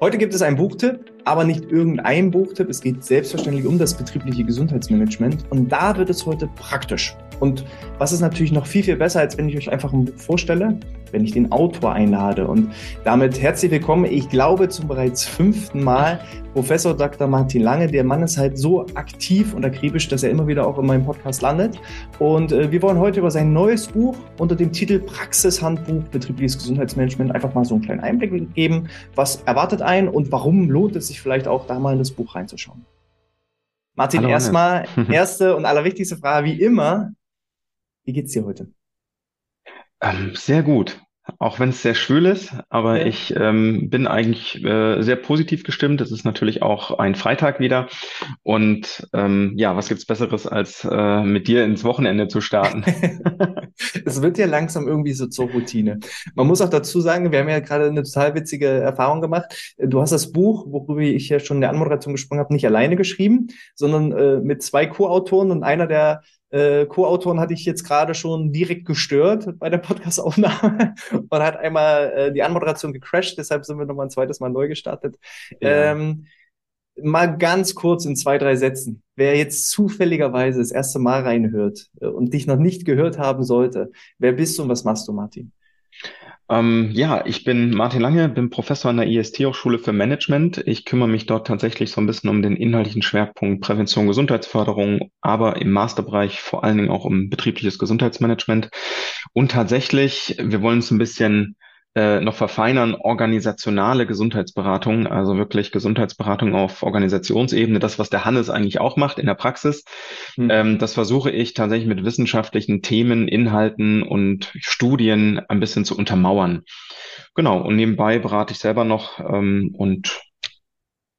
Heute gibt es einen Buchtipp, aber nicht irgendein Buchtipp. Es geht selbstverständlich um das betriebliche Gesundheitsmanagement und da wird es heute praktisch. Und was ist natürlich noch viel, viel besser, als wenn ich euch einfach ein Buch vorstelle, wenn ich den Autor einlade. Und damit herzlich willkommen, ich glaube zum bereits fünften Mal, Professor Dr. Martin Lange. Der Mann ist halt so aktiv und akribisch, dass er immer wieder auch in meinem Podcast landet. Und äh, wir wollen heute über sein neues Buch unter dem Titel Praxishandbuch Betriebliches Gesundheitsmanagement einfach mal so einen kleinen Einblick geben. Was erwartet einen und warum lohnt es sich vielleicht auch da mal in das Buch reinzuschauen? Martin, erstmal erste und allerwichtigste Frage wie immer. Wie geht's dir heute? Ähm, sehr gut. Auch wenn es sehr schwül ist, aber ja. ich ähm, bin eigentlich äh, sehr positiv gestimmt. Es ist natürlich auch ein Freitag wieder. Und ähm, ja, was gibt's Besseres, als äh, mit dir ins Wochenende zu starten? es wird ja langsam irgendwie so zur Routine. Man muss auch dazu sagen, wir haben ja gerade eine total witzige Erfahrung gemacht. Du hast das Buch, worüber ich ja schon in der Anmoderation gesprochen habe, nicht alleine geschrieben, sondern äh, mit zwei Co-Autoren und einer der äh, Co-Autoren hatte ich jetzt gerade schon direkt gestört bei der Podcast-Aufnahme und hat einmal äh, die Anmoderation gecrashed, deshalb sind wir nochmal ein zweites Mal neu gestartet. Ja. Ähm, mal ganz kurz in zwei, drei Sätzen. Wer jetzt zufälligerweise das erste Mal reinhört äh, und dich noch nicht gehört haben sollte, wer bist du und was machst du, Martin? Ähm, ja, ich bin Martin Lange, bin Professor an der IST-Hochschule für Management. Ich kümmere mich dort tatsächlich so ein bisschen um den inhaltlichen Schwerpunkt Prävention, Gesundheitsförderung, aber im Masterbereich vor allen Dingen auch um betriebliches Gesundheitsmanagement. Und tatsächlich, wir wollen uns ein bisschen äh, noch verfeinern, organisationale Gesundheitsberatung, also wirklich Gesundheitsberatung auf Organisationsebene, das, was der Hannes eigentlich auch macht in der Praxis. Mhm. Ähm, das versuche ich tatsächlich mit wissenschaftlichen Themen, Inhalten und Studien ein bisschen zu untermauern. Genau, und nebenbei berate ich selber noch ähm, und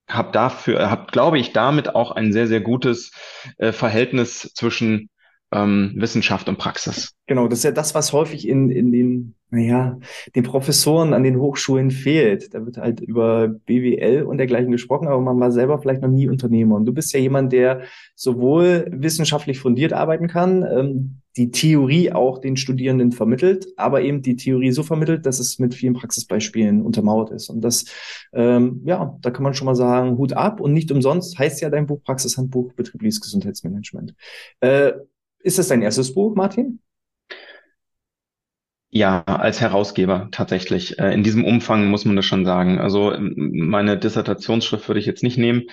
habe dafür, habe, glaube ich, damit auch ein sehr, sehr gutes äh, Verhältnis zwischen ähm, Wissenschaft und Praxis. Genau, das ist ja das, was häufig in, in den, naja, den Professoren an den Hochschulen fehlt. Da wird halt über BWL und dergleichen gesprochen, aber man war selber vielleicht noch nie Unternehmer. Und du bist ja jemand, der sowohl wissenschaftlich fundiert arbeiten kann, ähm, die Theorie auch den Studierenden vermittelt, aber eben die Theorie so vermittelt, dass es mit vielen Praxisbeispielen untermauert ist. Und das, ähm, ja, da kann man schon mal sagen, Hut ab. Und nicht umsonst heißt ja dein Buch Praxishandbuch Betriebliches Gesundheitsmanagement. Äh, ist das dein erstes Buch, Martin? Ja, als Herausgeber tatsächlich. Äh, in diesem Umfang muss man das schon sagen. Also meine Dissertationsschrift würde ich jetzt nicht nehmen.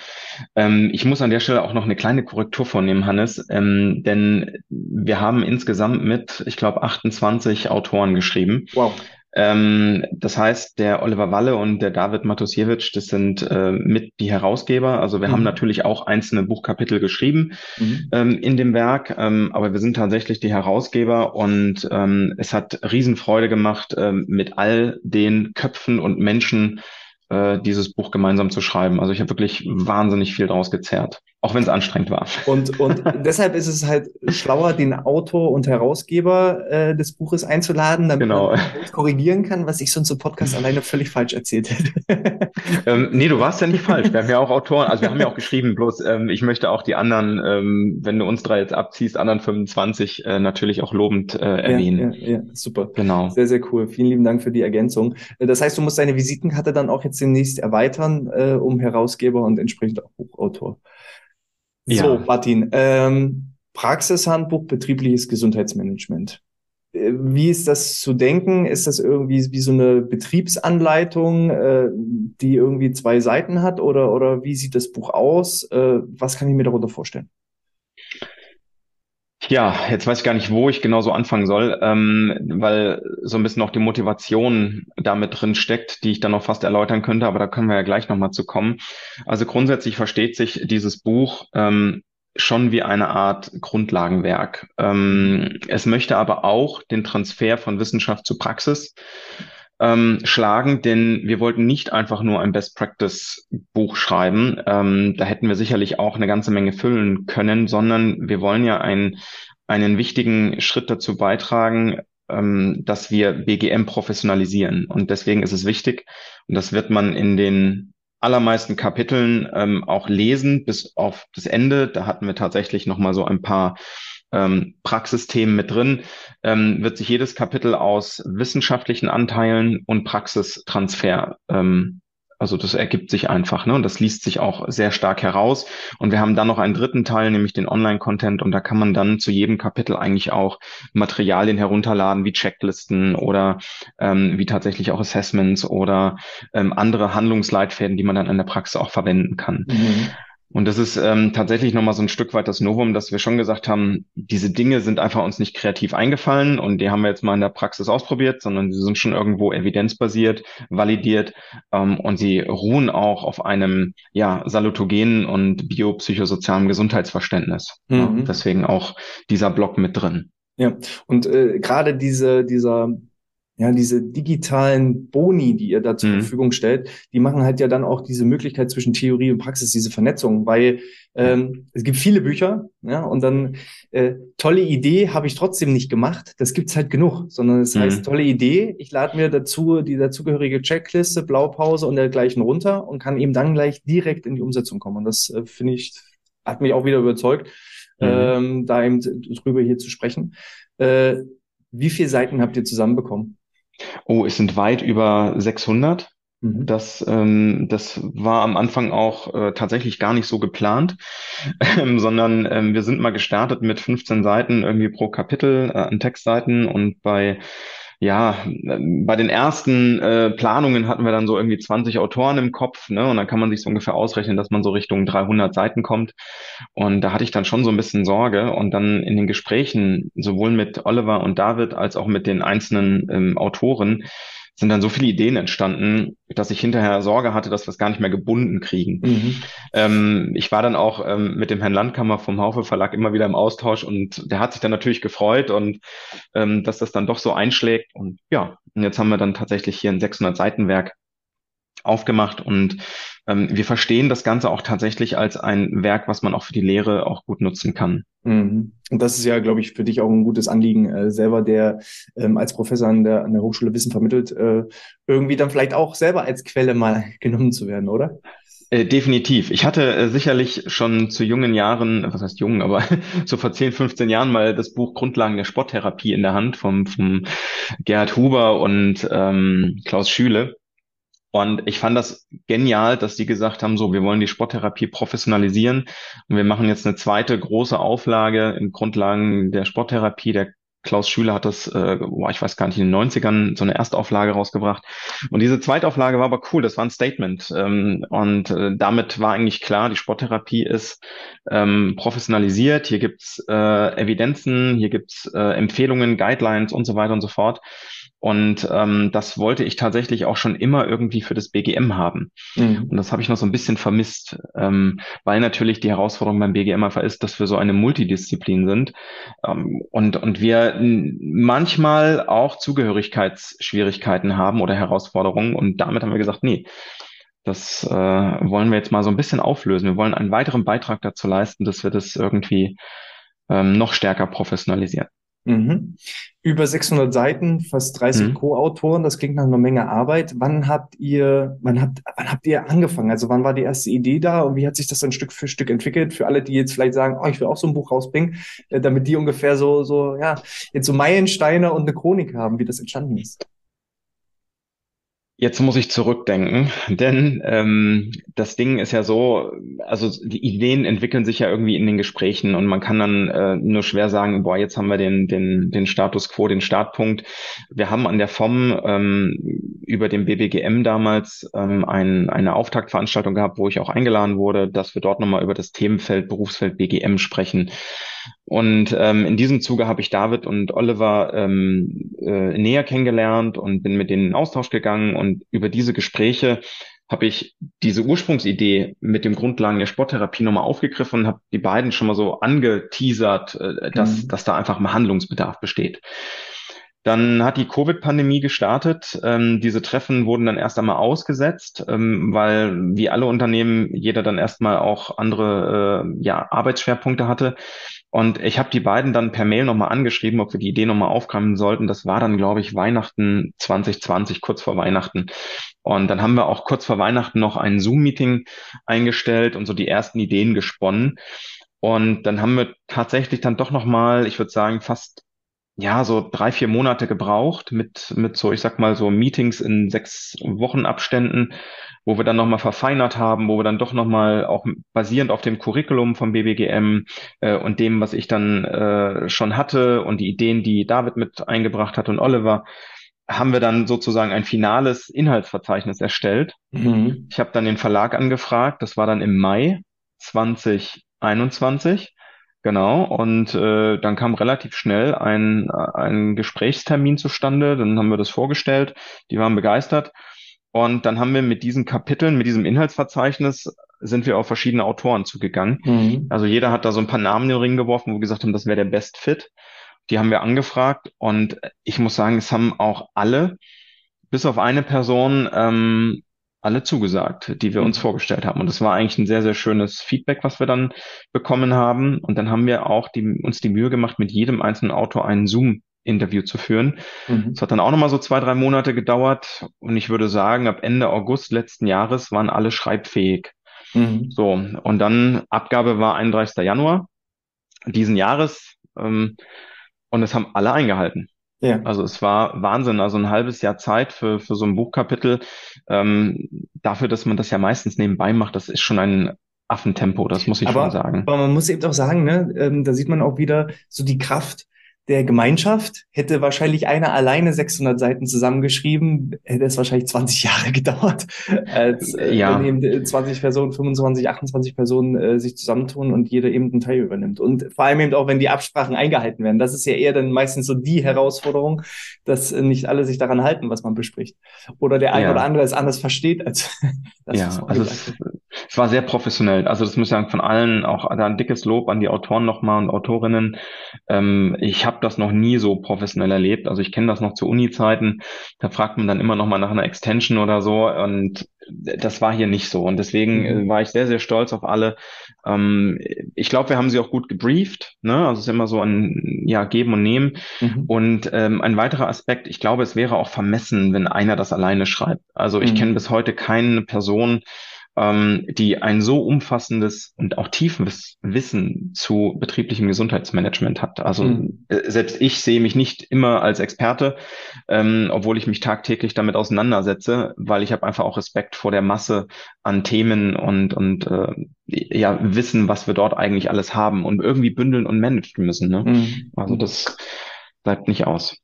Ähm, ich muss an der Stelle auch noch eine kleine Korrektur vornehmen, Hannes, ähm, denn wir haben insgesamt mit, ich glaube, 28 Autoren geschrieben. Wow. Ähm, das heißt, der Oliver Walle und der David Matusiewicz, das sind äh, mit die Herausgeber. Also wir mhm. haben natürlich auch einzelne Buchkapitel geschrieben mhm. ähm, in dem Werk, ähm, aber wir sind tatsächlich die Herausgeber und ähm, es hat Riesenfreude gemacht, ähm, mit all den Köpfen und Menschen äh, dieses Buch gemeinsam zu schreiben. Also ich habe wirklich wahnsinnig viel draus gezerrt, auch wenn es anstrengend war. Und, und deshalb ist es halt schlauer, den Autor und Herausgeber äh, des Buches einzuladen, damit genau. man korrigieren kann, was ich sonst im Podcast alleine völlig falsch erzählt hätte. ähm, nee, du warst ja nicht falsch. Wir haben ja auch Autoren, also wir haben ja auch geschrieben, bloß ähm, ich möchte auch die anderen, ähm, wenn du uns drei jetzt abziehst, anderen 25 äh, natürlich auch lobend äh, erwähnen. Ja, ja, ja, super. Genau. Sehr, sehr cool. Vielen lieben Dank für die Ergänzung. Das heißt, du musst deine Visitenkarte dann auch jetzt demnächst erweitern äh, um Herausgeber und entsprechend auch Buchautor. Ja. So, Martin, ähm, Praxishandbuch betriebliches Gesundheitsmanagement. Äh, wie ist das zu denken? Ist das irgendwie wie so eine Betriebsanleitung, äh, die irgendwie zwei Seiten hat oder, oder wie sieht das Buch aus? Äh, was kann ich mir darunter vorstellen? Ja, jetzt weiß ich gar nicht, wo ich genau so anfangen soll, ähm, weil so ein bisschen auch die Motivation damit drin steckt, die ich dann noch fast erläutern könnte, aber da können wir ja gleich nochmal zu kommen. Also grundsätzlich versteht sich dieses Buch ähm, schon wie eine Art Grundlagenwerk. Ähm, es möchte aber auch den Transfer von Wissenschaft zu Praxis ähm, schlagen, denn wir wollten nicht einfach nur ein Best Practice Buch schreiben. Ähm, da hätten wir sicherlich auch eine ganze Menge füllen können, sondern wir wollen ja ein, einen wichtigen Schritt dazu beitragen, ähm, dass wir BGM professionalisieren. Und deswegen ist es wichtig, und das wird man in den allermeisten Kapiteln ähm, auch lesen bis auf das Ende. Da hatten wir tatsächlich noch mal so ein paar ähm, Praxisthemen mit drin, ähm, wird sich jedes Kapitel aus wissenschaftlichen Anteilen und Praxistransfer ähm, also das ergibt sich einfach, ne? Und das liest sich auch sehr stark heraus. Und wir haben dann noch einen dritten Teil, nämlich den Online-Content. Und da kann man dann zu jedem Kapitel eigentlich auch Materialien herunterladen, wie Checklisten oder ähm, wie tatsächlich auch Assessments oder ähm, andere Handlungsleitfäden, die man dann in der Praxis auch verwenden kann. Mhm. Und das ist ähm, tatsächlich nochmal so ein Stück weit das Novum, dass wir schon gesagt haben, diese Dinge sind einfach uns nicht kreativ eingefallen und die haben wir jetzt mal in der Praxis ausprobiert, sondern sie sind schon irgendwo evidenzbasiert, validiert ähm, und sie ruhen auch auf einem ja salutogenen und biopsychosozialen Gesundheitsverständnis. Mhm. Ja, deswegen auch dieser Block mit drin. Ja, und äh, gerade diese, dieser ja, diese digitalen Boni, die ihr da zur mhm. Verfügung stellt, die machen halt ja dann auch diese Möglichkeit zwischen Theorie und Praxis, diese Vernetzung, weil ähm, es gibt viele Bücher, ja, und dann äh, tolle Idee habe ich trotzdem nicht gemacht. Das gibt's halt genug, sondern es das heißt mhm. tolle Idee. Ich lade mir dazu die dazugehörige Checkliste, Blaupause und dergleichen runter und kann eben dann gleich direkt in die Umsetzung kommen. Und das äh, finde ich hat mich auch wieder überzeugt, mhm. ähm, da eben drüber hier zu sprechen. Äh, wie viele Seiten habt ihr zusammenbekommen? Oh, es sind weit über 600. Mhm. Das, ähm, das war am Anfang auch äh, tatsächlich gar nicht so geplant, ähm, sondern ähm, wir sind mal gestartet mit 15 Seiten irgendwie pro Kapitel äh, an Textseiten und bei ja, bei den ersten äh, Planungen hatten wir dann so irgendwie 20 Autoren im Kopf, ne? Und dann kann man sich so ungefähr ausrechnen, dass man so Richtung 300 Seiten kommt. Und da hatte ich dann schon so ein bisschen Sorge. Und dann in den Gesprächen, sowohl mit Oliver und David als auch mit den einzelnen ähm, Autoren, sind dann so viele Ideen entstanden, dass ich hinterher Sorge hatte, dass wir es gar nicht mehr gebunden kriegen. Mhm. Ähm, ich war dann auch ähm, mit dem Herrn Landkammer vom Haufe Verlag immer wieder im Austausch und der hat sich dann natürlich gefreut und ähm, dass das dann doch so einschlägt. Und ja, und jetzt haben wir dann tatsächlich hier ein 600 Seiten Werk aufgemacht und ähm, wir verstehen das Ganze auch tatsächlich als ein Werk, was man auch für die Lehre auch gut nutzen kann. Mhm. Und das ist ja, glaube ich, für dich auch ein gutes Anliegen, äh, selber, der ähm, als Professor an der, an der Hochschule Wissen vermittelt, äh, irgendwie dann vielleicht auch selber als Quelle mal genommen zu werden, oder? Äh, definitiv. Ich hatte äh, sicherlich schon zu jungen Jahren, was heißt jung, aber so vor 10, 15 Jahren mal das Buch Grundlagen der Sporttherapie in der Hand vom, vom Gerhard Huber und ähm, Klaus Schüle. Und ich fand das genial, dass die gesagt haben, so, wir wollen die Sporttherapie professionalisieren und wir machen jetzt eine zweite große Auflage in Grundlagen der Sporttherapie. Der Klaus Schüler hat das, äh, boah, ich weiß gar nicht, in den 90ern so eine Erstauflage rausgebracht. Und diese Zweitauflage war aber cool, das war ein Statement. Ähm, und äh, damit war eigentlich klar, die Sporttherapie ist ähm, professionalisiert. Hier gibt's äh, Evidenzen, hier gibt's äh, Empfehlungen, Guidelines und so weiter und so fort. Und ähm, das wollte ich tatsächlich auch schon immer irgendwie für das BGM haben. Mhm. Und das habe ich noch so ein bisschen vermisst, ähm, weil natürlich die Herausforderung beim BGM einfach ist, dass wir so eine Multidisziplin sind ähm, und, und wir manchmal auch Zugehörigkeitsschwierigkeiten haben oder Herausforderungen. Und damit haben wir gesagt, nee, das äh, wollen wir jetzt mal so ein bisschen auflösen. Wir wollen einen weiteren Beitrag dazu leisten, dass wir das irgendwie ähm, noch stärker professionalisieren. Mhm. Über 600 Seiten, fast 30 mhm. Co-Autoren, das klingt nach einer Menge Arbeit. Wann habt ihr, wann habt, wann habt ihr angefangen? Also wann war die erste Idee da und wie hat sich das dann Stück für Stück entwickelt? Für alle, die jetzt vielleicht sagen, oh, ich will auch so ein Buch rausbringen, äh, damit die ungefähr so, so, ja, jetzt so Meilensteine und eine Chronik haben, wie das entstanden ist. Jetzt muss ich zurückdenken, denn ähm, das Ding ist ja so, also die Ideen entwickeln sich ja irgendwie in den Gesprächen und man kann dann äh, nur schwer sagen, boah, jetzt haben wir den, den, den Status quo, den Startpunkt. Wir haben an der FOM ähm, über den BBGM damals ähm, ein, eine Auftaktveranstaltung gehabt, wo ich auch eingeladen wurde, dass wir dort nochmal über das Themenfeld, Berufsfeld BGM sprechen. Und ähm, in diesem Zuge habe ich David und Oliver ähm, äh, näher kennengelernt und bin mit denen in Austausch gegangen. Und über diese Gespräche habe ich diese Ursprungsidee mit dem Grundlagen der Sporttherapie nochmal aufgegriffen und habe die beiden schon mal so angeteasert, äh, dass, mhm. dass da einfach mal Handlungsbedarf besteht. Dann hat die Covid-Pandemie gestartet. Ähm, diese Treffen wurden dann erst einmal ausgesetzt, ähm, weil wie alle Unternehmen jeder dann erstmal auch andere äh, ja, Arbeitsschwerpunkte hatte. Und ich habe die beiden dann per Mail nochmal angeschrieben, ob wir die Idee nochmal aufgreifen sollten. Das war dann, glaube ich, Weihnachten 2020, kurz vor Weihnachten. Und dann haben wir auch kurz vor Weihnachten noch ein Zoom-Meeting eingestellt und so die ersten Ideen gesponnen. Und dann haben wir tatsächlich dann doch nochmal, ich würde sagen, fast ja, so drei, vier Monate gebraucht mit, mit so, ich sag mal, so Meetings in sechs Wochen Abständen, wo wir dann nochmal verfeinert haben, wo wir dann doch nochmal auch basierend auf dem Curriculum vom BBGM äh, und dem, was ich dann äh, schon hatte und die Ideen, die David mit eingebracht hat und Oliver, haben wir dann sozusagen ein finales Inhaltsverzeichnis erstellt. Mhm. Ich habe dann den Verlag angefragt, das war dann im Mai 2021 Genau, und äh, dann kam relativ schnell ein, ein Gesprächstermin zustande, dann haben wir das vorgestellt, die waren begeistert. Und dann haben wir mit diesen Kapiteln, mit diesem Inhaltsverzeichnis, sind wir auf verschiedene Autoren zugegangen. Mhm. Also jeder hat da so ein paar Namen in den Ring geworfen, wo wir gesagt haben, das wäre der Best Fit. Die haben wir angefragt und ich muss sagen, es haben auch alle, bis auf eine Person, ähm, alle zugesagt, die wir uns mhm. vorgestellt haben. Und das war eigentlich ein sehr, sehr schönes Feedback, was wir dann bekommen haben. Und dann haben wir auch die, uns die Mühe gemacht, mit jedem einzelnen Autor einen Zoom-Interview zu führen. Mhm. Das hat dann auch nochmal so zwei, drei Monate gedauert. Und ich würde sagen, ab Ende August letzten Jahres waren alle schreibfähig. Mhm. So, und dann Abgabe war 31. Januar diesen Jahres. Ähm, und es haben alle eingehalten. Ja. Also es war Wahnsinn, also ein halbes Jahr Zeit für, für so ein Buchkapitel. Ähm, dafür, dass man das ja meistens nebenbei macht, das ist schon ein Affentempo, das muss ich aber, schon sagen. Aber man muss eben auch sagen, ne, ähm, da sieht man auch wieder so die Kraft der Gemeinschaft. Hätte wahrscheinlich einer alleine 600 Seiten zusammengeschrieben, hätte es wahrscheinlich 20 Jahre gedauert, als äh, ja. wenn eben 20 Personen, 25, 28 Personen äh, sich zusammentun und jeder eben einen Teil übernimmt. Und vor allem eben auch, wenn die Absprachen eingehalten werden. Das ist ja eher dann meistens so die Herausforderung, dass äh, nicht alle sich daran halten, was man bespricht. Oder der eine ja. oder andere es anders versteht, als das, ja, also es, es war sehr professionell. Also das muss ich sagen, von allen auch da ein dickes Lob an die Autoren nochmal und Autorinnen. Ähm, ich habe das noch nie so professionell erlebt. Also ich kenne das noch zu Uni-Zeiten. Da fragt man dann immer noch mal nach einer Extension oder so. Und das war hier nicht so. Und deswegen mhm. Äh, war ich sehr, sehr stolz auf alle. Ähm, ich glaube, wir haben sie auch gut gebrieft. Ne? Also es ist immer so ein ja, Geben und Nehmen. Mhm. Und ähm, ein weiterer Aspekt, ich glaube, es wäre auch vermessen, wenn einer das alleine schreibt. Also ich mhm. kenne bis heute keine Person, ähm, die ein so umfassendes und auch tiefes Wissen zu betrieblichem Gesundheitsmanagement hat. Also mhm. Äh, selbst ich sehe mich nicht immer als Experte, ähm, obwohl ich mich tagtäglich damit auseinandersetze, weil ich habe einfach auch Respekt vor der Masse an Themen und, und äh, ja, Wissen, was wir dort eigentlich alles haben und irgendwie bündeln und managen müssen. Ne? Mhm. Also das bleibt nicht aus.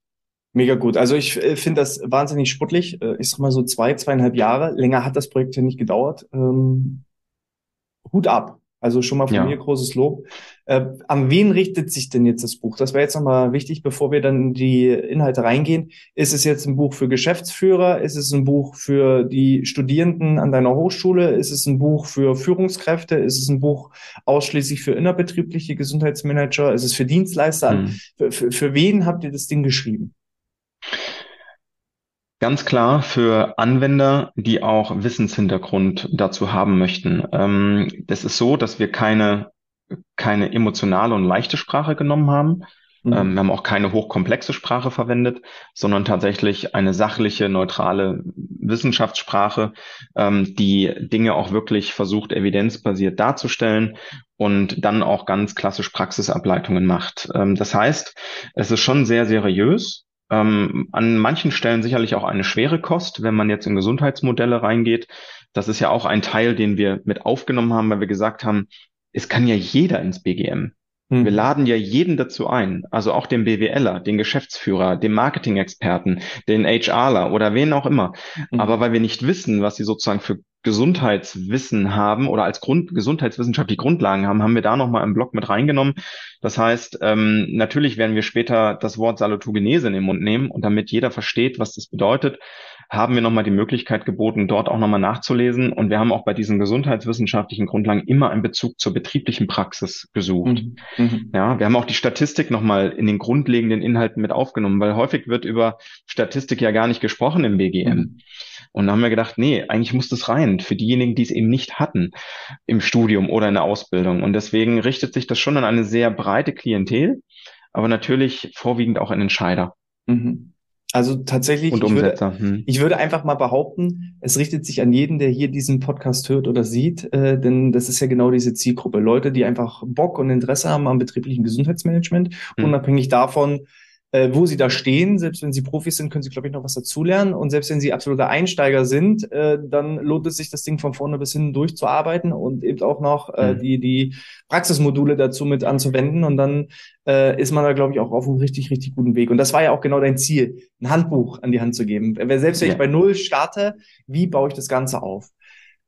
Mega gut. Also ich äh, finde das wahnsinnig sportlich. Äh, ich sag mal so zwei, zweieinhalb Jahre. Länger hat das Projekt ja nicht gedauert. Ähm, Hut ab. Also schon mal von ja. mir großes Lob. Äh, an wen richtet sich denn jetzt das Buch? Das wäre jetzt nochmal wichtig, bevor wir dann in die Inhalte reingehen. Ist es jetzt ein Buch für Geschäftsführer? Ist es ein Buch für die Studierenden an deiner Hochschule? Ist es ein Buch für Führungskräfte? Ist es ein Buch ausschließlich für innerbetriebliche Gesundheitsmanager? Ist es für Dienstleister? Mhm. Für, für, für wen habt ihr das Ding geschrieben? Ganz klar für Anwender, die auch Wissenshintergrund dazu haben möchten. Ähm, das ist so, dass wir keine, keine emotionale und leichte Sprache genommen haben. Mhm. Ähm, wir haben auch keine hochkomplexe Sprache verwendet, sondern tatsächlich eine sachliche, neutrale Wissenschaftssprache, ähm, die Dinge auch wirklich versucht, evidenzbasiert darzustellen und dann auch ganz klassisch Praxisableitungen macht. Ähm, das heißt, es ist schon sehr seriös ähm, an manchen Stellen sicherlich auch eine schwere Kost, wenn man jetzt in Gesundheitsmodelle reingeht. Das ist ja auch ein Teil, den wir mit aufgenommen haben, weil wir gesagt haben, es kann ja jeder ins BGM. Hm. Wir laden ja jeden dazu ein, also auch den BWLer, den Geschäftsführer, den Marketing-Experten, den HRler oder wen auch immer. Hm. Aber weil wir nicht wissen, was sie sozusagen für Gesundheitswissen haben oder als Grund, gesundheitswissenschaftliche Grundlagen haben, haben wir da nochmal im Blog mit reingenommen. Das heißt, ähm, natürlich werden wir später das Wort Salutogenese in den Mund nehmen und damit jeder versteht, was das bedeutet, haben wir nochmal die Möglichkeit geboten, dort auch nochmal nachzulesen. Und wir haben auch bei diesen gesundheitswissenschaftlichen Grundlagen immer einen Bezug zur betrieblichen Praxis gesucht. Mhm. mhm. Ja, wir haben auch die Statistik nochmal in den grundlegenden Inhalten mit aufgenommen, weil häufig wird über Statistik ja gar nicht gesprochen im BGM. Mhm. Und da haben wir gedacht, nee, eigentlich muss das rein für diejenigen, die es eben nicht hatten im Studium oder in der Ausbildung. Und deswegen richtet sich das schon an eine sehr breite Klientel, aber natürlich vorwiegend auch an Entscheider. Mhm. Also tatsächlich, und ich würde, Umsetzer. Hm. ich würde einfach mal behaupten, es richtet sich an jeden, der hier diesen Podcast hört oder sieht, äh, denn das ist ja genau diese Zielgruppe. Leute, die einfach Bock und Interesse haben am betrieblichen Gesundheitsmanagement, Hm. unabhängig davon, äh, wo sie da stehen. Selbst wenn sie Profis sind, können sie, glaube ich, noch was dazulernen. Und selbst wenn sie absolute Einsteiger sind, äh, dann lohnt es sich, das Ding von vorne bis hinten durchzuarbeiten und eben auch noch äh, Mhm. die, die Praxismodule dazu mit anzuwenden. Und dann äh, ist man da, glaube ich, auch auf einem richtig, richtig guten Weg. Und das war ja auch genau dein Ziel, ein Handbuch an die Hand zu geben. Selbst wenn Ja. ich bei Null starte, wie baue ich das Ganze auf?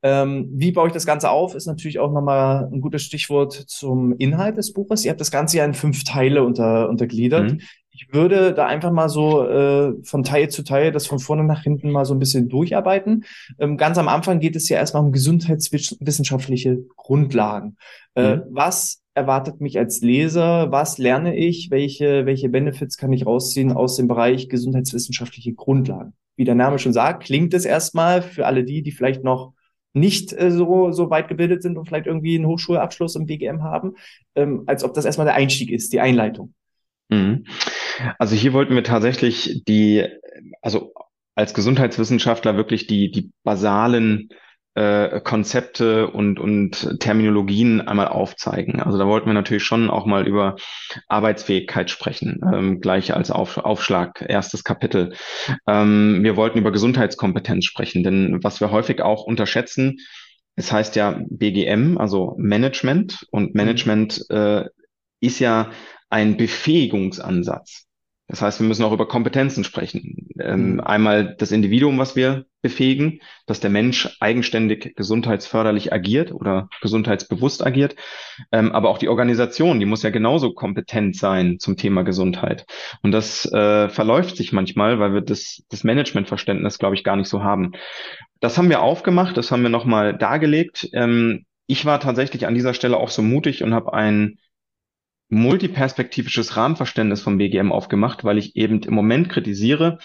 Ähm, wie baue ich das Ganze auf, ist natürlich auch nochmal ein gutes Stichwort zum Inhalt des Buches. Ihr habt das Ganze ja in fünf Teile unter, untergliedert. Mhm. Ich würde da einfach mal so äh, von Teil zu Teil das von vorne nach hinten mal so ein bisschen durcharbeiten. Ähm, ganz am Anfang geht es ja erstmal um gesundheitswissenschaftliche Grundlagen. Äh, Mhm. was erwartet mich als Leser? Was lerne ich? Welche, welche Benefits kann ich rausziehen aus dem Bereich gesundheitswissenschaftliche Grundlagen? Wie der Name schon sagt, klingt es erstmal für alle die, die vielleicht noch nicht äh, so, so weit gebildet sind und vielleicht irgendwie einen Hochschulabschluss im BGM haben, ähm, als ob das erstmal der Einstieg ist, die Einleitung. Mhm. Also hier wollten wir tatsächlich die, also als Gesundheitswissenschaftler wirklich die, die basalen äh, Konzepte und, und Terminologien einmal aufzeigen. Also da wollten wir natürlich schon auch mal über Arbeitsfähigkeit sprechen, ähm, gleich als Auf, Aufschlag, erstes Kapitel. Ähm, wir wollten über Gesundheitskompetenz sprechen, denn was wir häufig auch unterschätzen, es heißt ja BGM, also Management und Management äh, ist ja ein Befähigungsansatz. Das heißt, wir müssen auch über Kompetenzen sprechen. Ähm, Mhm. einmal das Individuum, was wir befähigen, dass der Mensch eigenständig gesundheitsförderlich agiert oder gesundheitsbewusst agiert, ähm, aber auch die Organisation, die muss ja genauso kompetent sein zum Thema Gesundheit. Und das äh, verläuft sich manchmal, weil wir das, das Managementverständnis, glaube ich, gar nicht so haben. Das haben wir aufgemacht, das haben wir nochmal dargelegt. Ähm, ich war tatsächlich an dieser Stelle auch so mutig und habe ein multiperspektivisches Rahmenverständnis vom BGM aufgemacht, weil ich eben im Moment kritisiere,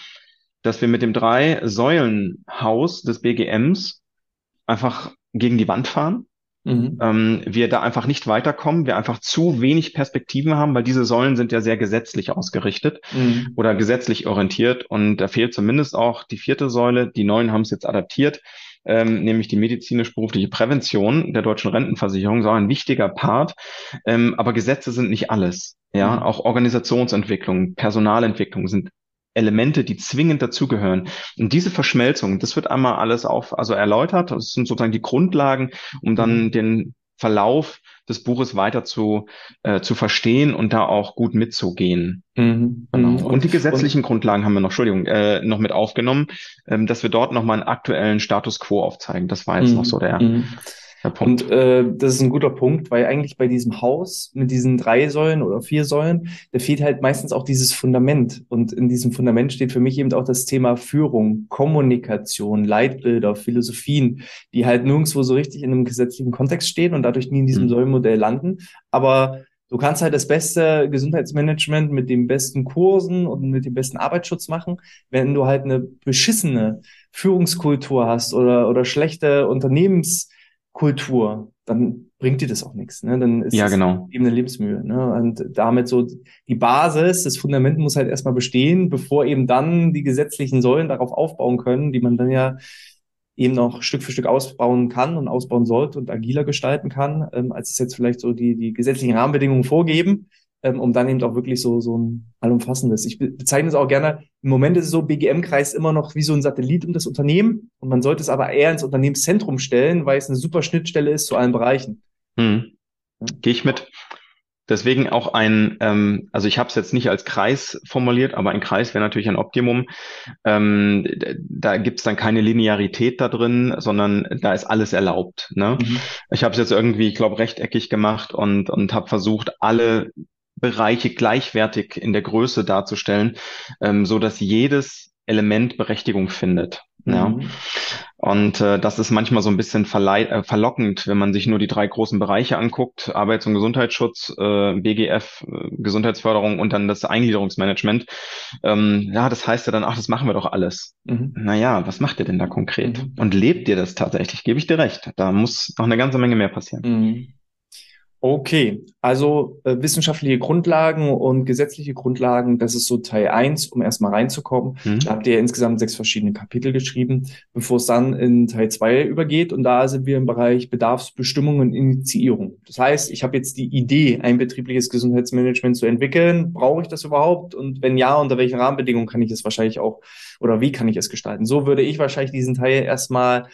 dass wir mit dem Drei-Säulen-Haus des BGMs einfach gegen die Wand fahren. Mhm. Ähm, wir da einfach nicht weiterkommen, wir einfach zu wenig Perspektiven haben, weil diese Säulen sind ja sehr gesetzlich ausgerichtet Mhm. oder gesetzlich orientiert und da fehlt zumindest auch die vierte Säule. Die Neuen haben es jetzt adaptiert, ähm, nämlich die medizinisch-berufliche Prävention der deutschen Rentenversicherung, so ein wichtiger Part. Ähm, aber Gesetze sind nicht alles. Ja, Mhm. auch Organisationsentwicklung, Personalentwicklung sind Elemente, die zwingend dazugehören. Und diese Verschmelzung, das wird einmal alles auf, also erläutert. Das sind sozusagen die Grundlagen, um dann Mhm. den Verlauf des Buches weiter zu, äh, zu verstehen und da auch gut mitzugehen. Mhm. Genau. Mhm. Und die gesetzlichen Grundlagen haben wir noch, Entschuldigung, äh, noch mit aufgenommen, ähm, dass wir dort nochmal einen aktuellen Status quo aufzeigen. Das war jetzt noch so der, Mhm. Und äh, das ist ein guter Punkt, weil eigentlich bei diesem Haus mit diesen drei Säulen oder vier Säulen, da fehlt halt meistens auch dieses Fundament. Und in diesem Fundament steht für mich eben auch das Thema Führung, Kommunikation, Leitbilder, Philosophien, die halt nirgendwo so richtig in einem gesetzlichen Kontext stehen und dadurch nie in diesem Mhm. Säulenmodell landen. Aber du kannst halt das beste Gesundheitsmanagement mit den besten Kursen und mit dem besten Arbeitsschutz machen, wenn du halt eine beschissene Führungskultur hast oder, oder schlechte Unternehmenskultur, dann bringt dir das auch nichts. Ne? Dann ist Ja, genau. eben eine Lebensmühe. Ne? Und damit so die Basis, das Fundament muss halt erstmal bestehen, bevor eben dann die gesetzlichen Säulen darauf aufbauen können, die man dann ja eben noch Stück für Stück ausbauen kann und ausbauen sollte und agiler gestalten kann, ähm, als es jetzt vielleicht so die, die gesetzlichen Rahmenbedingungen vorgeben, ähm, um dann eben auch wirklich so, so ein allumfassendes. Ich be- bezeichne es auch gerne, im Moment ist es so, BGM-Kreis immer noch wie so ein Satellit um das Unternehmen und man sollte es aber eher ins Unternehmenszentrum stellen, weil es eine super Schnittstelle ist zu allen Bereichen. Hm. Gehe ich mit. Deswegen auch ein, ähm, also ich habe es jetzt nicht als Kreis formuliert, aber ein Kreis wäre natürlich ein Optimum. Ähm, da gibt's dann keine Linearität da drin, sondern da ist alles erlaubt. Ne? Mhm. Ich habe es jetzt irgendwie, ich glaube, rechteckig gemacht und, und habe versucht, alle Bereiche gleichwertig in der Größe darzustellen, ähm, so dass jedes Element Berechtigung findet. Ja. Mhm. Und äh, das ist manchmal so ein bisschen äh, verlockend, wenn man sich nur die drei großen Bereiche anguckt, Arbeits- und Gesundheitsschutz, äh, BGF, äh, Gesundheitsförderung und dann das Eingliederungsmanagement. Ähm, ja, das heißt ja dann, ach, das machen wir doch alles. Mhm. Naja, was macht ihr denn da konkret? Mhm. Und lebt ihr das tatsächlich? Gebe ich dir recht. Da muss noch eine ganze Menge mehr passieren. Okay, also äh, wissenschaftliche Grundlagen und gesetzliche Grundlagen, das ist so Teil eins, um erstmal reinzukommen. Mhm. Da habt ihr insgesamt sechs verschiedene Kapitel geschrieben, bevor es dann in Teil zwei übergeht. Und da sind wir im Bereich Bedarfsbestimmung und Initiierung. Das heißt, ich habe jetzt die Idee, ein betriebliches Gesundheitsmanagement zu entwickeln. Brauche ich das überhaupt? Und wenn ja, unter welchen Rahmenbedingungen kann ich es wahrscheinlich auch oder wie kann ich es gestalten? So würde ich wahrscheinlich diesen Teil erstmal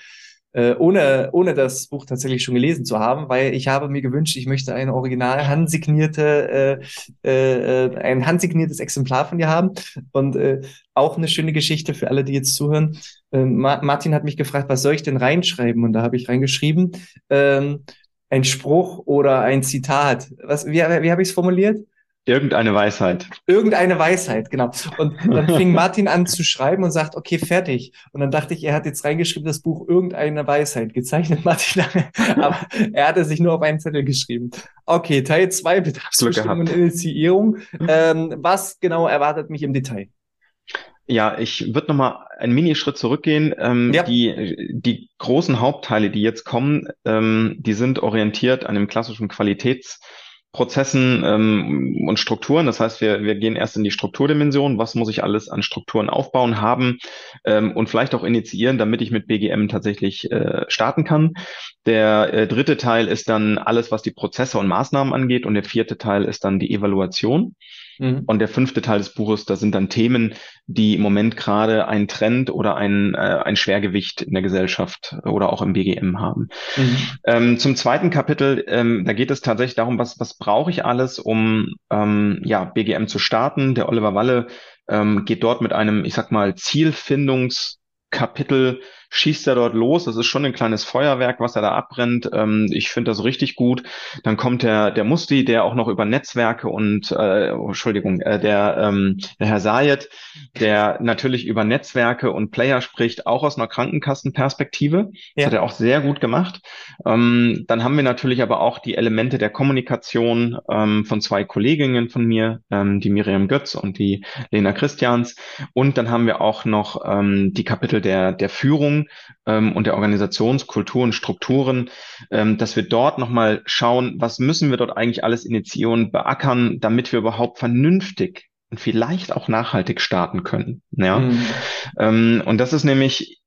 äh, ohne, ohne das Buch tatsächlich schon gelesen zu haben, weil ich habe mir gewünscht, ich möchte eine original handsignierte, äh, äh, ein handsigniertes Exemplar von dir haben und äh, auch eine schöne Geschichte für alle, die jetzt zuhören. Äh, Ma Martin hat mich gefragt, was soll ich denn reinschreiben? Und da habe ich reingeschrieben, ähm, ein Spruch oder ein Zitat. Was, wie, wie habe ich es formuliert? Irgendeine Weisheit. Irgendeine Weisheit, genau. Und dann fing Martin an zu schreiben und sagt, okay, fertig. Und dann dachte ich, er hat jetzt reingeschrieben, das Buch Irgendeine Weisheit, gezeichnet Martin lange. Aber er hatte sich nur auf einen Zettel geschrieben. Okay, Teil zwei Bedarfsbestimmung und Initiierung. Ähm, was genau erwartet mich im Detail? Ja, ich würde nochmal einen Minischritt zurückgehen. Ähm, ja. die, die großen Hauptteile, die jetzt kommen, ähm, die sind orientiert an dem klassischen Qualitäts- Prozessen ähm, und Strukturen. Das heißt, wir, wir gehen erst in die Strukturdimension. Was muss ich alles an Strukturen aufbauen, haben ähm, und vielleicht auch initiieren, damit ich mit BGM tatsächlich äh, starten kann. Der äh, dritte Teil ist dann alles, was die Prozesse und Maßnahmen angeht. Und der vierte Teil ist dann die Evaluation. Mhm. Und der fünfte Teil des Buches, da sind dann Themen, die im Moment gerade einen Trend oder ein, äh, ein Schwergewicht in der Gesellschaft oder auch im BGM haben. Mhm. Ähm, zum zweiten Kapitel, ähm, da geht es tatsächlich darum, was, was brauche ich alles, um ähm, ja, BGM zu starten. Der Oliver Walle ähm, geht dort mit einem, ich sag mal, Zielfindungskapitel schießt er dort los. Das ist schon ein kleines Feuerwerk, was er da abbrennt. Ähm, ich finde das richtig gut. Dann kommt der, der Musti, der auch noch über Netzwerke und, äh, oh, Entschuldigung, äh, der, ähm, der Herr Sayed, der natürlich über Netzwerke und Player spricht, auch aus einer Krankenkassenperspektive. Das ja. hat er auch sehr gut gemacht. Ähm, dann haben wir natürlich aber auch die Elemente der Kommunikation ähm, von zwei Kolleginnen von mir, ähm, die Miriam Götz und die Lena Christians. Und dann haben wir auch noch ähm, die Kapitel der, der Führung ähm, und der Organisationskultur und Strukturen, ähm, dass wir dort nochmal schauen, was müssen wir dort eigentlich alles initiieren, beackern, damit wir überhaupt vernünftig und vielleicht auch nachhaltig starten können. Ja? Mhm. Ähm, und das ist nämlich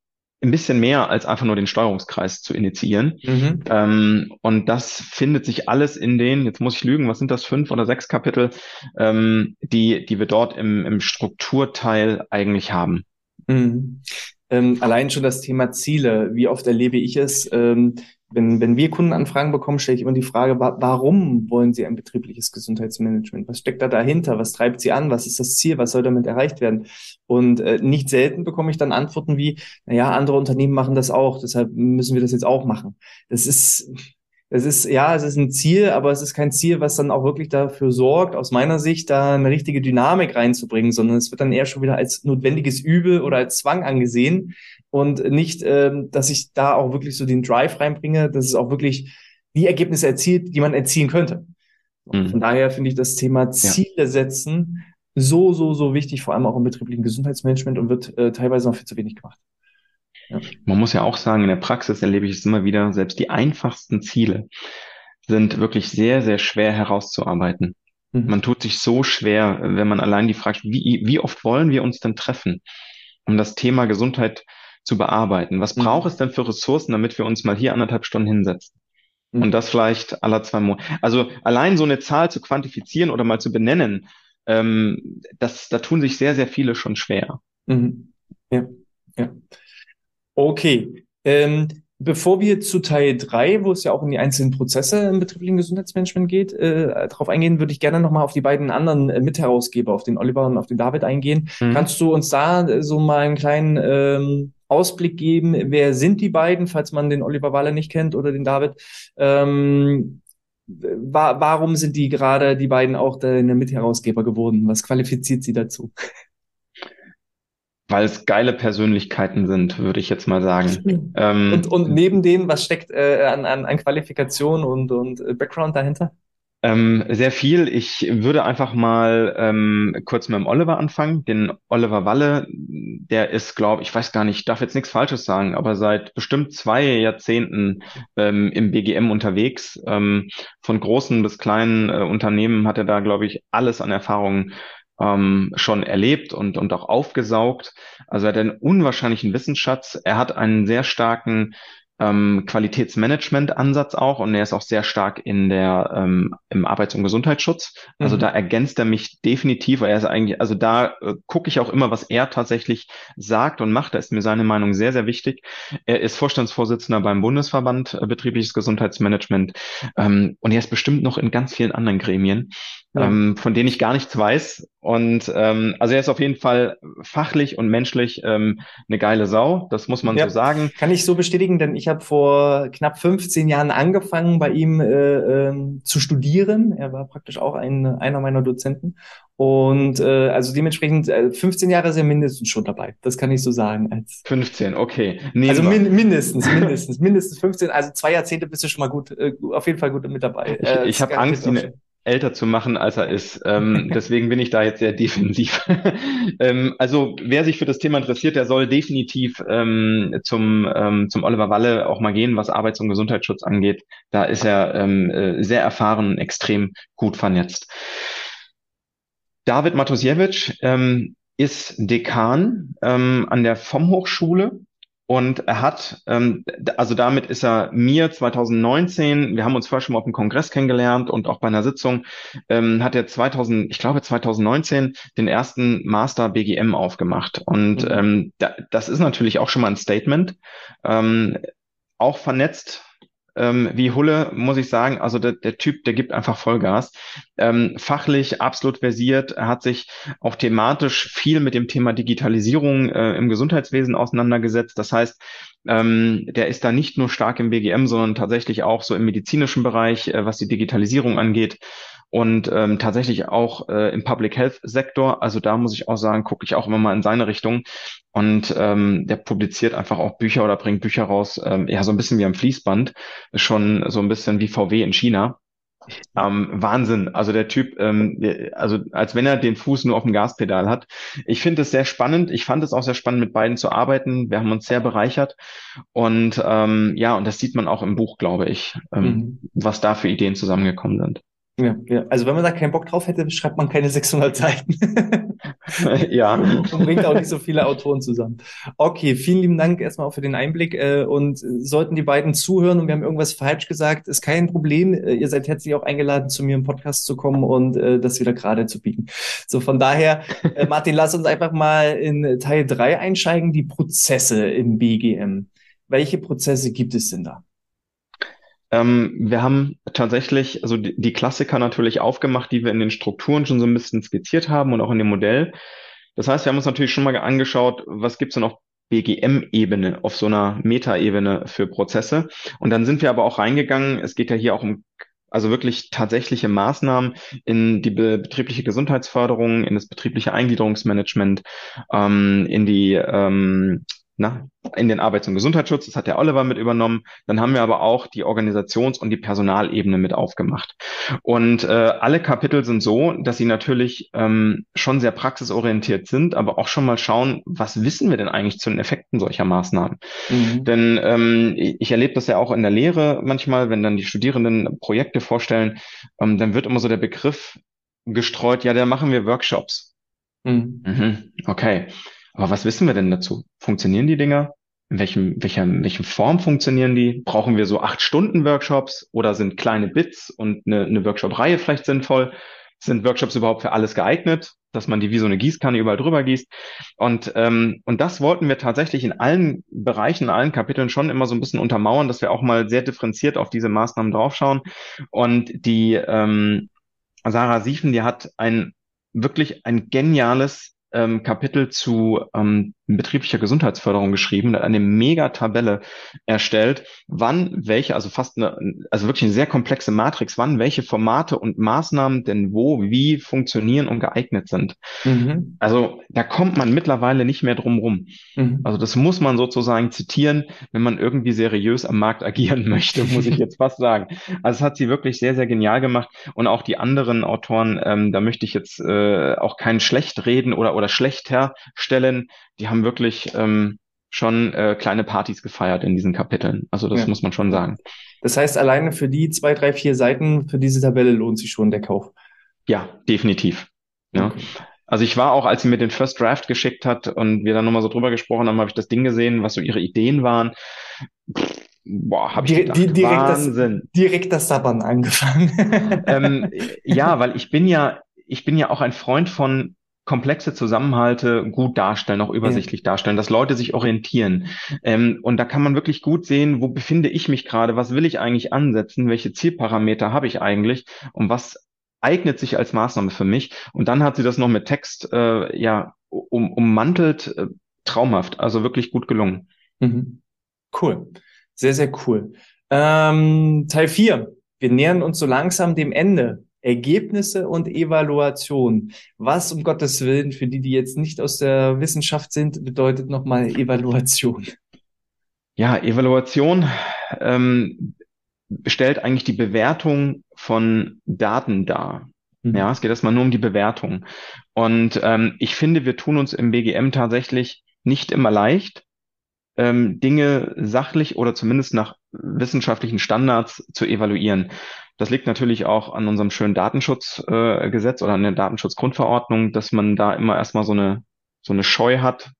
ein bisschen mehr als einfach nur den Steuerungskreis zu initiieren. Mhm. Ähm, und das findet sich alles in den, jetzt muss ich lügen, was sind das, fünf oder sechs Kapitel, ähm, die, die wir dort im, im Strukturteil eigentlich haben. Mhm. Ähm, allein schon das Thema Ziele. Wie oft erlebe ich es? Ähm, wenn, wenn wir Kundenanfragen bekommen, stelle ich immer die Frage, wa warum wollen Sie ein betriebliches Gesundheitsmanagement? Was steckt da dahinter? Was treibt Sie an? Was ist das Ziel? Was soll damit erreicht werden? Und äh, nicht selten bekomme ich dann Antworten wie, naja, andere Unternehmen machen das auch, deshalb müssen wir das jetzt auch machen. Das ist, es ist, ja, es ist ein Ziel, aber es ist kein Ziel, was dann auch wirklich dafür sorgt, aus meiner Sicht, da eine richtige Dynamik reinzubringen, sondern es wird dann eher schon wieder als notwendiges Übel oder als Zwang angesehen und nicht, ähm, dass ich da auch wirklich so den Drive reinbringe, dass es auch wirklich die Ergebnisse erzielt, die man erzielen könnte. Mhm. Von daher finde ich das Thema Ziele setzen so, so, so wichtig, vor allem auch im betrieblichen Gesundheitsmanagement und wird äh, teilweise noch viel zu wenig gemacht. Ja. Man muss ja auch sagen, in der Praxis erlebe ich es immer wieder, selbst die einfachsten Ziele sind wirklich sehr, sehr schwer herauszuarbeiten. Mhm. Man tut sich so schwer, wenn man allein die fragt, wie, wie oft wollen wir uns denn treffen, um das Thema Gesundheit zu bearbeiten? Was mhm. braucht es denn für Ressourcen, damit wir uns mal hier anderthalb Stunden hinsetzen? Mhm. Und das vielleicht alle zwei Monate. Also allein so eine Zahl zu quantifizieren oder mal zu benennen, ähm, das, da tun sich sehr, sehr viele schon schwer. Mhm. Ja, ja. Okay. Ähm, bevor wir zu Teil drei, wo es ja auch um die einzelnen Prozesse im betrieblichen Gesundheitsmanagement geht, äh, darauf eingehen, würde ich gerne nochmal auf die beiden anderen äh, Mitherausgeber, auf den Oliver und auf den David eingehen. Mhm. Kannst du uns da äh, so mal einen kleinen ähm, Ausblick geben? Wer sind die beiden, falls man den Oliver Walle nicht kennt oder den David? Ähm, wa warum sind die gerade, die beiden auch deine Mitherausgeber geworden? Was qualifiziert sie dazu? Weil es geile Persönlichkeiten sind, würde ich jetzt mal sagen. Ähm, und, und neben denen, was steckt äh, an, an, an Qualifikation und, und äh, Background dahinter? Ähm, sehr viel. Ich würde einfach mal ähm, kurz mit dem Oliver anfangen. Den Oliver Walle, der ist, glaube ich, weiß gar nicht, ich darf jetzt nichts Falsches sagen, aber seit bestimmt zwei Jahrzehnten ähm, im BGM unterwegs. Ähm, von großen bis kleinen äh, Unternehmen hat er da, glaube ich, alles an Erfahrungen ähm, schon erlebt und, und auch aufgesaugt. Also er hat einen unwahrscheinlichen Wissensschatz. Er hat einen sehr starken ähm, Qualitätsmanagement-Ansatz auch und er ist auch sehr stark in der ähm, im Arbeits- und Gesundheitsschutz. Also mhm. da ergänzt er mich definitiv, weil er ist eigentlich, also da äh, gucke ich auch immer, was er tatsächlich sagt und macht. Da ist mir seine Meinung sehr, sehr wichtig. Er ist Vorstandsvorsitzender beim Bundesverband äh, Betriebliches Gesundheitsmanagement ähm, und er ist bestimmt noch in ganz vielen anderen Gremien ja. ähm, von denen ich gar nichts weiß. Und ähm, also er ist auf jeden Fall fachlich und menschlich ähm, eine geile Sau, das muss man ja, so sagen. Kann ich so bestätigen, denn ich habe vor knapp 15 Jahren angefangen, bei ihm äh, äh, zu studieren. Er war praktisch auch ein, einer meiner Dozenten. Und äh, also dementsprechend äh, 15 Jahre sind mindestens schon dabei. Das kann ich so sagen. Als 15, okay. Nehmen also min mindestens, mindestens, mindestens 15. Also zwei Jahrzehnte bist du schon mal gut, äh, auf jeden Fall gut mit dabei. Ich, äh, ich habe Angst, ihn, älter zu machen, als er ist. Ähm, deswegen bin ich da jetzt sehr defensiv. ähm, also wer sich für das Thema interessiert, der soll definitiv ähm, zum, ähm, zum Oliver Walle auch mal gehen, was Arbeits- und Gesundheitsschutz angeht. Da ist er ähm, äh, sehr erfahren, extrem gut vernetzt. David Matusiewicz ähm, ist Dekan an der FOM Hochschule und er hat, ähm, also damit ist er mir 2019, wir haben uns vorher schon mal auf dem Kongress kennengelernt und auch bei einer Sitzung, ähm, hat er 2000, ich glaube 2019, den ersten Master BGM aufgemacht. Und mhm. ähm, da, das ist natürlich auch schon mal ein Statement. Ähm, auch vernetzt ähm, wie Hulle, muss ich sagen, also der, der Typ, der gibt einfach Vollgas. Ähm, fachlich absolut versiert, er hat sich auch thematisch viel mit dem Thema Digitalisierung äh, im Gesundheitswesen auseinandergesetzt. Das heißt, ähm, der ist da nicht nur stark im BGM, sondern tatsächlich auch so im medizinischen Bereich, äh, was die Digitalisierung angeht und ähm, tatsächlich auch äh, im Public Health Sektor. Also da muss ich auch sagen, gucke ich auch immer mal in seine Richtung. Und ähm, der publiziert einfach auch Bücher oder bringt Bücher raus, ähm, ja, so ein bisschen wie am Fließband, schon so ein bisschen wie VW in China. Ähm, Wahnsinn. Also der Typ, ähm, also als wenn er den Fuß nur auf dem Gaspedal hat. Ich finde es sehr spannend. Ich fand es auch sehr spannend, mit beiden zu arbeiten. Wir haben uns sehr bereichert. Und ähm, ja, und das sieht man auch im Buch, glaube ich, ähm, mhm. was da für Ideen zusammengekommen sind. Ja, ja, also wenn man da keinen Bock drauf hätte, schreibt man keine 600 Seiten. ja. Und bringt auch nicht so viele Autoren zusammen. Okay, vielen lieben Dank erstmal auch für den Einblick. Äh, und sollten die beiden zuhören und wir haben irgendwas falsch gesagt, ist kein Problem. Äh, ihr seid herzlich auch eingeladen, zu mir im Podcast zu kommen und äh, das wieder gerade zu biegen. So, von daher, Martin, lass uns einfach mal in Teil drei einsteigen, die Prozesse im BGM. Welche Prozesse gibt es denn da? Ähm, wir haben tatsächlich also die, die Klassiker natürlich aufgemacht, die wir in den Strukturen schon so ein bisschen skizziert haben und auch in dem Modell. Das heißt, wir haben uns natürlich schon mal angeschaut, was gibt's denn auf BGM-Ebene, auf so einer Meta-Ebene für Prozesse. Und dann sind wir aber auch reingegangen, es geht ja hier auch um also wirklich tatsächliche Maßnahmen in die betriebliche Gesundheitsförderung, in das betriebliche Eingliederungsmanagement, ähm, in die ähm, na, in den Arbeits- und Gesundheitsschutz, das hat der Oliver mit übernommen. Dann haben wir aber auch die Organisations- und die Personalebene mit aufgemacht. Und äh, alle Kapitel sind so, dass sie natürlich ähm, schon sehr praxisorientiert sind, aber auch schon mal schauen, was wissen wir denn eigentlich zu den Effekten solcher Maßnahmen? Mhm. Denn ähm, ich erlebe das ja auch in der Lehre manchmal, wenn dann die Studierenden Projekte vorstellen, ähm, dann wird immer so der Begriff gestreut, ja, da machen wir Workshops. Mhm. Mhm, okay. Aber was wissen wir denn dazu? Funktionieren die Dinger? In welchem, welcher, in welcher Form funktionieren die? Brauchen wir so acht Stunden Workshops oder sind kleine Bits und eine, eine Workshop-Reihe vielleicht sinnvoll? Sind Workshops überhaupt für alles geeignet, dass man die wie so eine Gießkanne überall drüber gießt? Und, ähm, und das wollten wir tatsächlich in allen Bereichen, in allen Kapiteln schon immer so ein bisschen untermauern, dass wir auch mal sehr differenziert auf diese Maßnahmen draufschauen. Und die ähm, Sarah Siefen, die hat ein wirklich ein geniales ähm, Kapitel zu ähm, betrieblicher Gesundheitsförderung geschrieben, hat eine Mega-Tabelle erstellt, wann welche, also fast eine, also wirklich eine sehr komplexe Matrix, wann welche Formate und Maßnahmen denn wo, wie funktionieren und geeignet sind. Mhm. Also da kommt man mittlerweile nicht mehr drum rum. Mhm. Also das muss man sozusagen zitieren, wenn man irgendwie seriös am Markt agieren möchte, muss ich jetzt fast sagen. Also es hat sie wirklich sehr, sehr genial gemacht und auch die anderen Autoren, ähm, da möchte ich jetzt äh, auch keinen schlecht reden oder, oder schlecht herstellen. Die haben wirklich ähm, schon äh, kleine Partys gefeiert in diesen Kapiteln. Also das ja. muss man schon sagen. Das heißt, alleine für die zwei, drei, vier Seiten für diese Tabelle lohnt sich schon der Kauf. Ja, definitiv. Ja. Okay. Also ich war auch, als sie mir den First Draft geschickt hat und wir dann nochmal so drüber gesprochen haben, habe ich das Ding gesehen, was so ihre Ideen waren. boah, habe ich gedacht, direkt Wahnsinn. Das, direkt das Sabbern angefangen. ähm, ja, weil ich bin ja, ich bin ja auch ein Freund von komplexe Zusammenhalte gut darstellen, auch übersichtlich ja. darstellen, dass Leute sich orientieren. Ähm, und da kann man wirklich gut sehen, wo befinde ich mich gerade, was will ich eigentlich ansetzen, welche Zielparameter habe ich eigentlich und was eignet sich als Maßnahme für mich. Und dann hat sie das noch mit Text äh, ja um, ummantelt, äh, traumhaft, also wirklich gut gelungen. Mhm. Cool, sehr, sehr cool. Ähm, Teil 4. Wir nähern uns so langsam dem Ende. Ergebnisse und Evaluation. Was um Gottes Willen für die, die jetzt nicht aus der Wissenschaft sind, bedeutet nochmal Evaluation? Ja, Evaluation ähm, stellt eigentlich die Bewertung von Daten dar. Mhm. Ja, es geht erstmal nur um die Bewertung. Und ähm, ich finde, wir tun uns im BGM tatsächlich nicht immer leicht, ähm, Dinge sachlich oder zumindest nach wissenschaftlichen Standards zu evaluieren. Das liegt natürlich auch an unserem schönen Datenschutzgesetz äh, oder an der Datenschutzgrundverordnung, dass man da immer erstmal so eine, so eine Scheu hat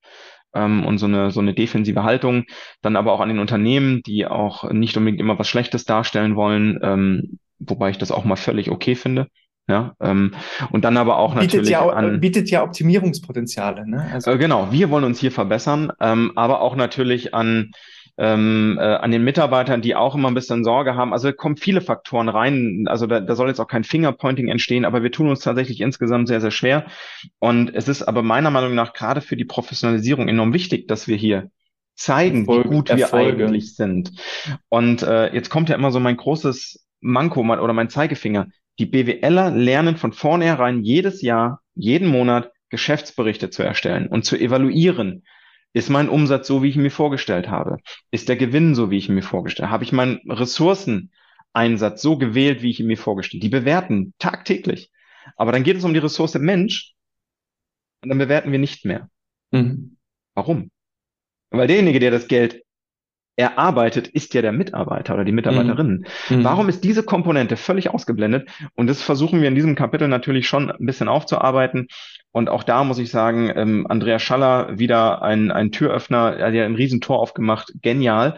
ähm, und so eine, so eine defensive Haltung. Dann aber auch an den Unternehmen, die auch nicht unbedingt immer was Schlechtes darstellen wollen, ähm, wobei ich das auch mal völlig okay finde. Ja, ähm, und dann aber auch bietet natürlich ja, an, bietet ja Optimierungspotenziale. Ne? Also, äh, genau, wir wollen uns hier verbessern, ähm, aber auch natürlich an ähm, äh, an den Mitarbeitern, die auch immer ein bisschen Sorge haben. Also kommen viele Faktoren rein. Also da, da soll jetzt auch kein Fingerpointing entstehen, aber wir tun uns tatsächlich insgesamt sehr, sehr schwer. Und es ist aber meiner Meinung nach gerade für die Professionalisierung enorm wichtig, dass wir hier zeigen, Erfolg, wie gut Erfolge. wir eigentlich sind. Und äh, jetzt kommt ja immer so mein großes Manko oder mein Zeigefinger. Die BWLer lernen von vornherein jedes Jahr, jeden Monat Geschäftsberichte zu erstellen und zu evaluieren. Ist mein Umsatz so, wie ich ihn mir vorgestellt habe? Ist der Gewinn so, wie ich ihn mir vorgestellt habe? Habe ich meinen Ressourceneinsatz so gewählt, wie ich ihn mir vorgestellt habe? Die bewerten tagtäglich. Aber dann geht es um die Ressource Mensch und dann bewerten wir nicht mehr. Mhm. Warum? Weil derjenige, der das Geld erarbeitet, ist ja der Mitarbeiter oder die Mitarbeiterin. Mhm. Warum ist diese Komponente völlig ausgeblendet? Und das versuchen wir in diesem Kapitel natürlich schon ein bisschen aufzuarbeiten. Und auch da muss ich sagen, ähm, Andrea Schaller wieder ein, ein Türöffner, er hat ja ein Riesentor aufgemacht, genial.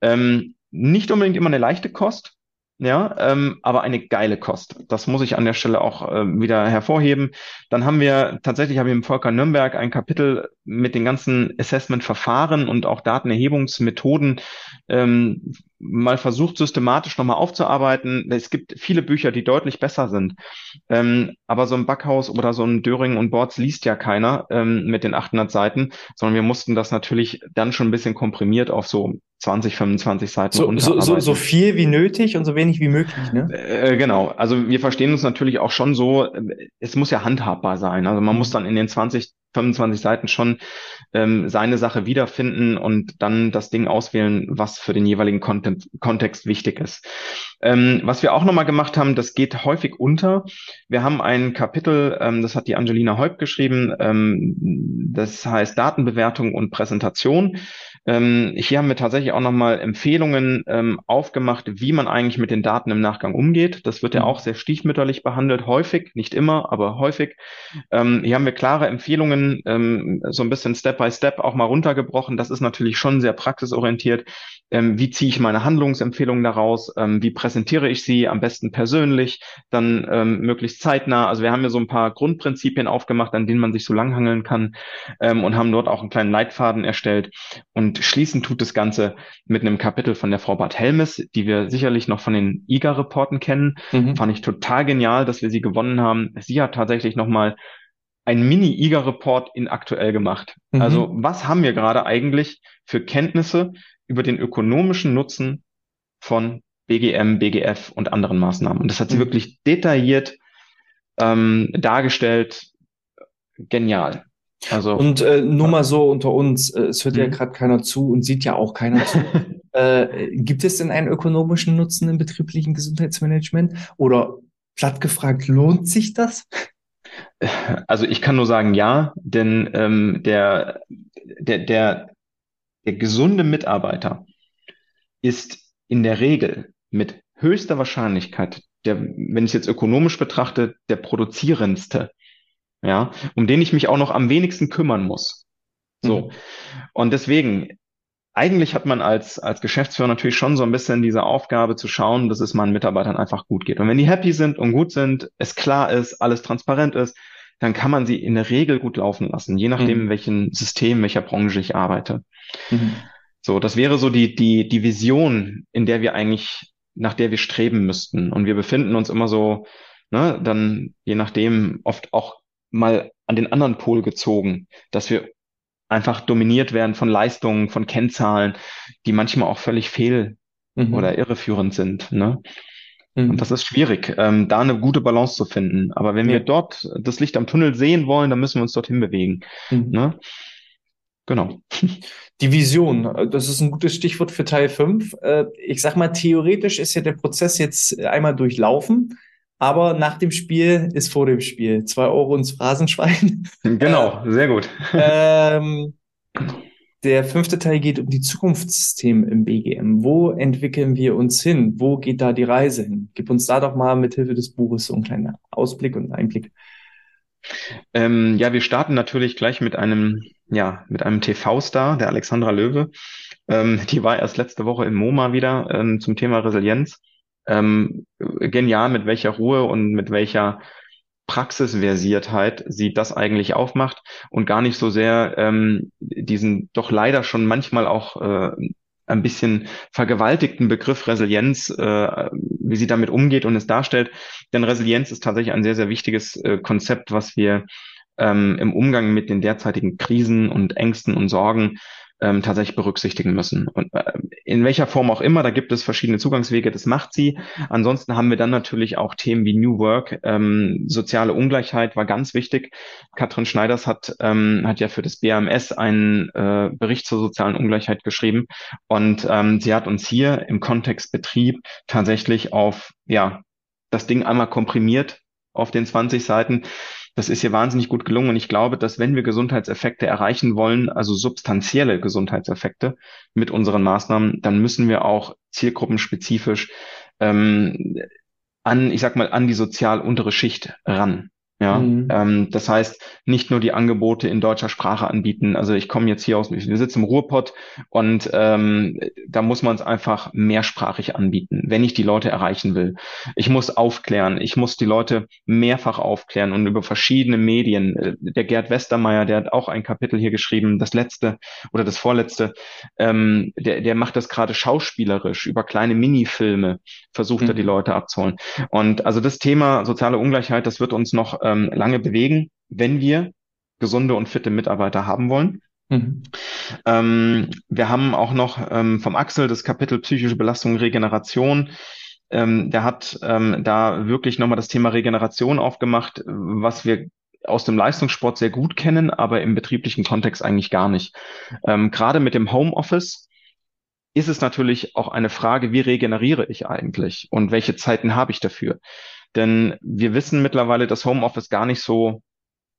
Ähm, nicht unbedingt immer eine leichte Kost, ja, ähm, aber eine geile Kost. Das muss ich an der Stelle auch äh, wieder hervorheben. Dann haben wir tatsächlich haben wir im Volker Nürnberg ein Kapitel mit den ganzen Assessment-Verfahren und auch Datenerhebungsmethoden ähm, mal versucht, systematisch nochmal aufzuarbeiten. Es gibt viele Bücher, die deutlich besser sind. Ähm, aber so ein Backhaus oder so ein Döring und Boards liest ja keiner ähm, mit den 800 Seiten, sondern wir mussten das natürlich dann schon ein bisschen komprimiert auf so 20, 25 Seiten so, so, so, so viel wie nötig und so wenig wie möglich, ne? Äh, genau. Also wir verstehen uns natürlich auch schon so, es muss ja handhabbar sein. Also man muss mhm. dann in den 20, 25 Seiten schon ähm, seine Sache wiederfinden und dann das Ding auswählen, was für den jeweiligen Content, Kontext wichtig ist. Ähm, was wir auch nochmal gemacht haben, das geht häufig unter. Wir haben ein Kapitel, ähm, das hat die Angelina Häupt geschrieben, ähm, das heißt Datenbewertung und Präsentation. Ähm, hier haben wir tatsächlich auch nochmal Empfehlungen ähm, aufgemacht, wie man eigentlich mit den Daten im Nachgang umgeht. Das wird ja mhm. auch sehr stiefmütterlich behandelt, häufig, nicht immer, aber häufig. Ähm, hier haben wir klare Empfehlungen, ähm, so ein bisschen Step by Step auch mal runtergebrochen. Das ist natürlich schon sehr praxisorientiert. Ähm, wie ziehe ich meine Handlungsempfehlungen daraus? Ähm, wie präsentiere ich sie am besten persönlich? Dann möglichst zeitnah. Also wir haben hier so ein paar Grundprinzipien aufgemacht, an denen man sich so langhangeln kann und haben dort auch einen kleinen Leitfaden erstellt. Und und schließen tut das Ganze mit einem Kapitel von der Frau Bart Helmes, die wir sicherlich noch von den IGA-Reporten kennen. Mhm. Fand ich total genial, dass wir sie gewonnen haben. Sie hat tatsächlich nochmal ein Mini-IGA-Report in aktuell gemacht. Mhm. Also was haben wir gerade eigentlich für Kenntnisse über den ökonomischen Nutzen von BGM, BGF und anderen Maßnahmen? Und das hat sie mhm. wirklich detailliert ähm, dargestellt. Genial. Also, und äh, nur mal so unter uns, äh, es hört ja mhm. gerade keiner zu und sieht ja auch keiner zu. äh, gibt es denn einen ökonomischen Nutzen im betrieblichen Gesundheitsmanagement? Oder platt gefragt, lohnt sich das? Also ich kann nur sagen ja, denn ähm, der, der, der, der gesunde Mitarbeiter ist in der Regel mit höchster Wahrscheinlichkeit, der, wenn ich es jetzt ökonomisch betrachte, der produzierendste ja, um den ich mich auch noch am wenigsten kümmern muss. So. Mhm. Und deswegen, eigentlich hat man als, als Geschäftsführer natürlich schon so ein bisschen diese Aufgabe zu schauen, dass es meinen Mitarbeitern einfach gut geht. Und wenn die happy sind und gut sind, es klar ist, alles transparent ist, dann kann man sie in der Regel gut laufen lassen, je nachdem, mhm. in welchem System, welcher Branche ich arbeite. Mhm. So, das wäre so die, die, die Vision, in der wir eigentlich, nach der wir streben müssten. Und wir befinden uns immer so, ne, dann je nachdem oft auch mal an den anderen Pol gezogen, dass wir einfach dominiert werden von Leistungen, von Kennzahlen, die manchmal auch völlig fehl mhm. oder irreführend sind. Ne? Mhm. Und das ist schwierig, ähm, da eine gute Balance zu finden. Aber wenn ja. wir dort das Licht am Tunnel sehen wollen, dann müssen wir uns dorthin bewegen. Mhm. Ne? Genau. Die Vision, das ist ein gutes Stichwort für Teil 5. Äh, ich sag mal, theoretisch ist ja der Prozess jetzt einmal durchlaufen. Aber nach dem Spiel ist vor dem Spiel. Zwei Euro ins Phrasenschwein. Genau, äh, sehr gut. Ähm, der fünfte Teil geht um die Zukunftssysteme im BGM. Wo entwickeln wir uns hin? Wo geht da die Reise hin? Gib uns da doch mal mit Hilfe des Buches so einen kleinen Ausblick und Einblick. Ähm, ja, wir starten natürlich gleich mit einem, ja, mit einem TV-Star, der Alexandra Löwe. Ähm, die war erst letzte Woche im MoMA wieder ähm, zum Thema Resilienz ähm, genial, mit welcher Ruhe und mit welcher Praxisversiertheit sie das eigentlich aufmacht und gar nicht so sehr ähm, diesen doch leider schon manchmal auch äh, ein bisschen vergewaltigten Begriff Resilienz, äh, wie sie damit umgeht und es darstellt. Denn Resilienz ist tatsächlich ein sehr, sehr wichtiges äh, Konzept, was wir ähm, im Umgang mit den derzeitigen Krisen und Ängsten und Sorgen ähm, tatsächlich berücksichtigen müssen. Und äh, in welcher Form auch immer, da gibt es verschiedene Zugangswege, das macht sie. Ansonsten haben wir dann natürlich auch Themen wie New Work, ähm, soziale Ungleichheit war ganz wichtig. Katrin Schneiders hat, ähm, hat ja für das BAMS einen äh, Bericht zur sozialen Ungleichheit geschrieben und ähm, sie hat uns hier im Kontext Betrieb tatsächlich auf ja das Ding einmal komprimiert auf den 20 Seiten das ist hier wahnsinnig gut gelungen. Und ich glaube, dass wenn wir Gesundheitseffekte erreichen wollen, also substanzielle Gesundheitseffekte mit unseren Maßnahmen, dann müssen wir auch zielgruppenspezifisch ähm, an, ich sag mal, an die sozial untere Schicht ran. Ja, mhm. ähm, das heißt, nicht nur die Angebote in deutscher Sprache anbieten. Also ich komme jetzt hier aus, wir sitzen im Ruhrpott und ähm, da muss man es einfach mehrsprachig anbieten, wenn ich die Leute erreichen will. Ich muss aufklären, ich muss die Leute mehrfach aufklären und über verschiedene Medien. Äh, der Gerd Westermeier, der hat auch ein Kapitel hier geschrieben, das letzte oder das vorletzte, ähm, der, der macht das gerade schauspielerisch über kleine Minifilme, versucht mhm. er die Leute abzuholen. Und also das Thema soziale Ungleichheit, das wird uns noch ähm, lange bewegen, wenn wir gesunde und fitte Mitarbeiter haben wollen. Mhm. Ähm, wir haben auch noch ähm, vom Axel das Kapitel psychische Belastung, Regeneration. Ähm, der hat ähm, da wirklich nochmal das Thema Regeneration aufgemacht, was wir aus dem Leistungssport sehr gut kennen, aber im betrieblichen Kontext eigentlich gar nicht. Ähm, Gerade mit dem Homeoffice ist es natürlich auch eine Frage, wie regeneriere ich eigentlich und welche Zeiten habe ich dafür? Denn wir wissen mittlerweile, dass Homeoffice gar nicht so,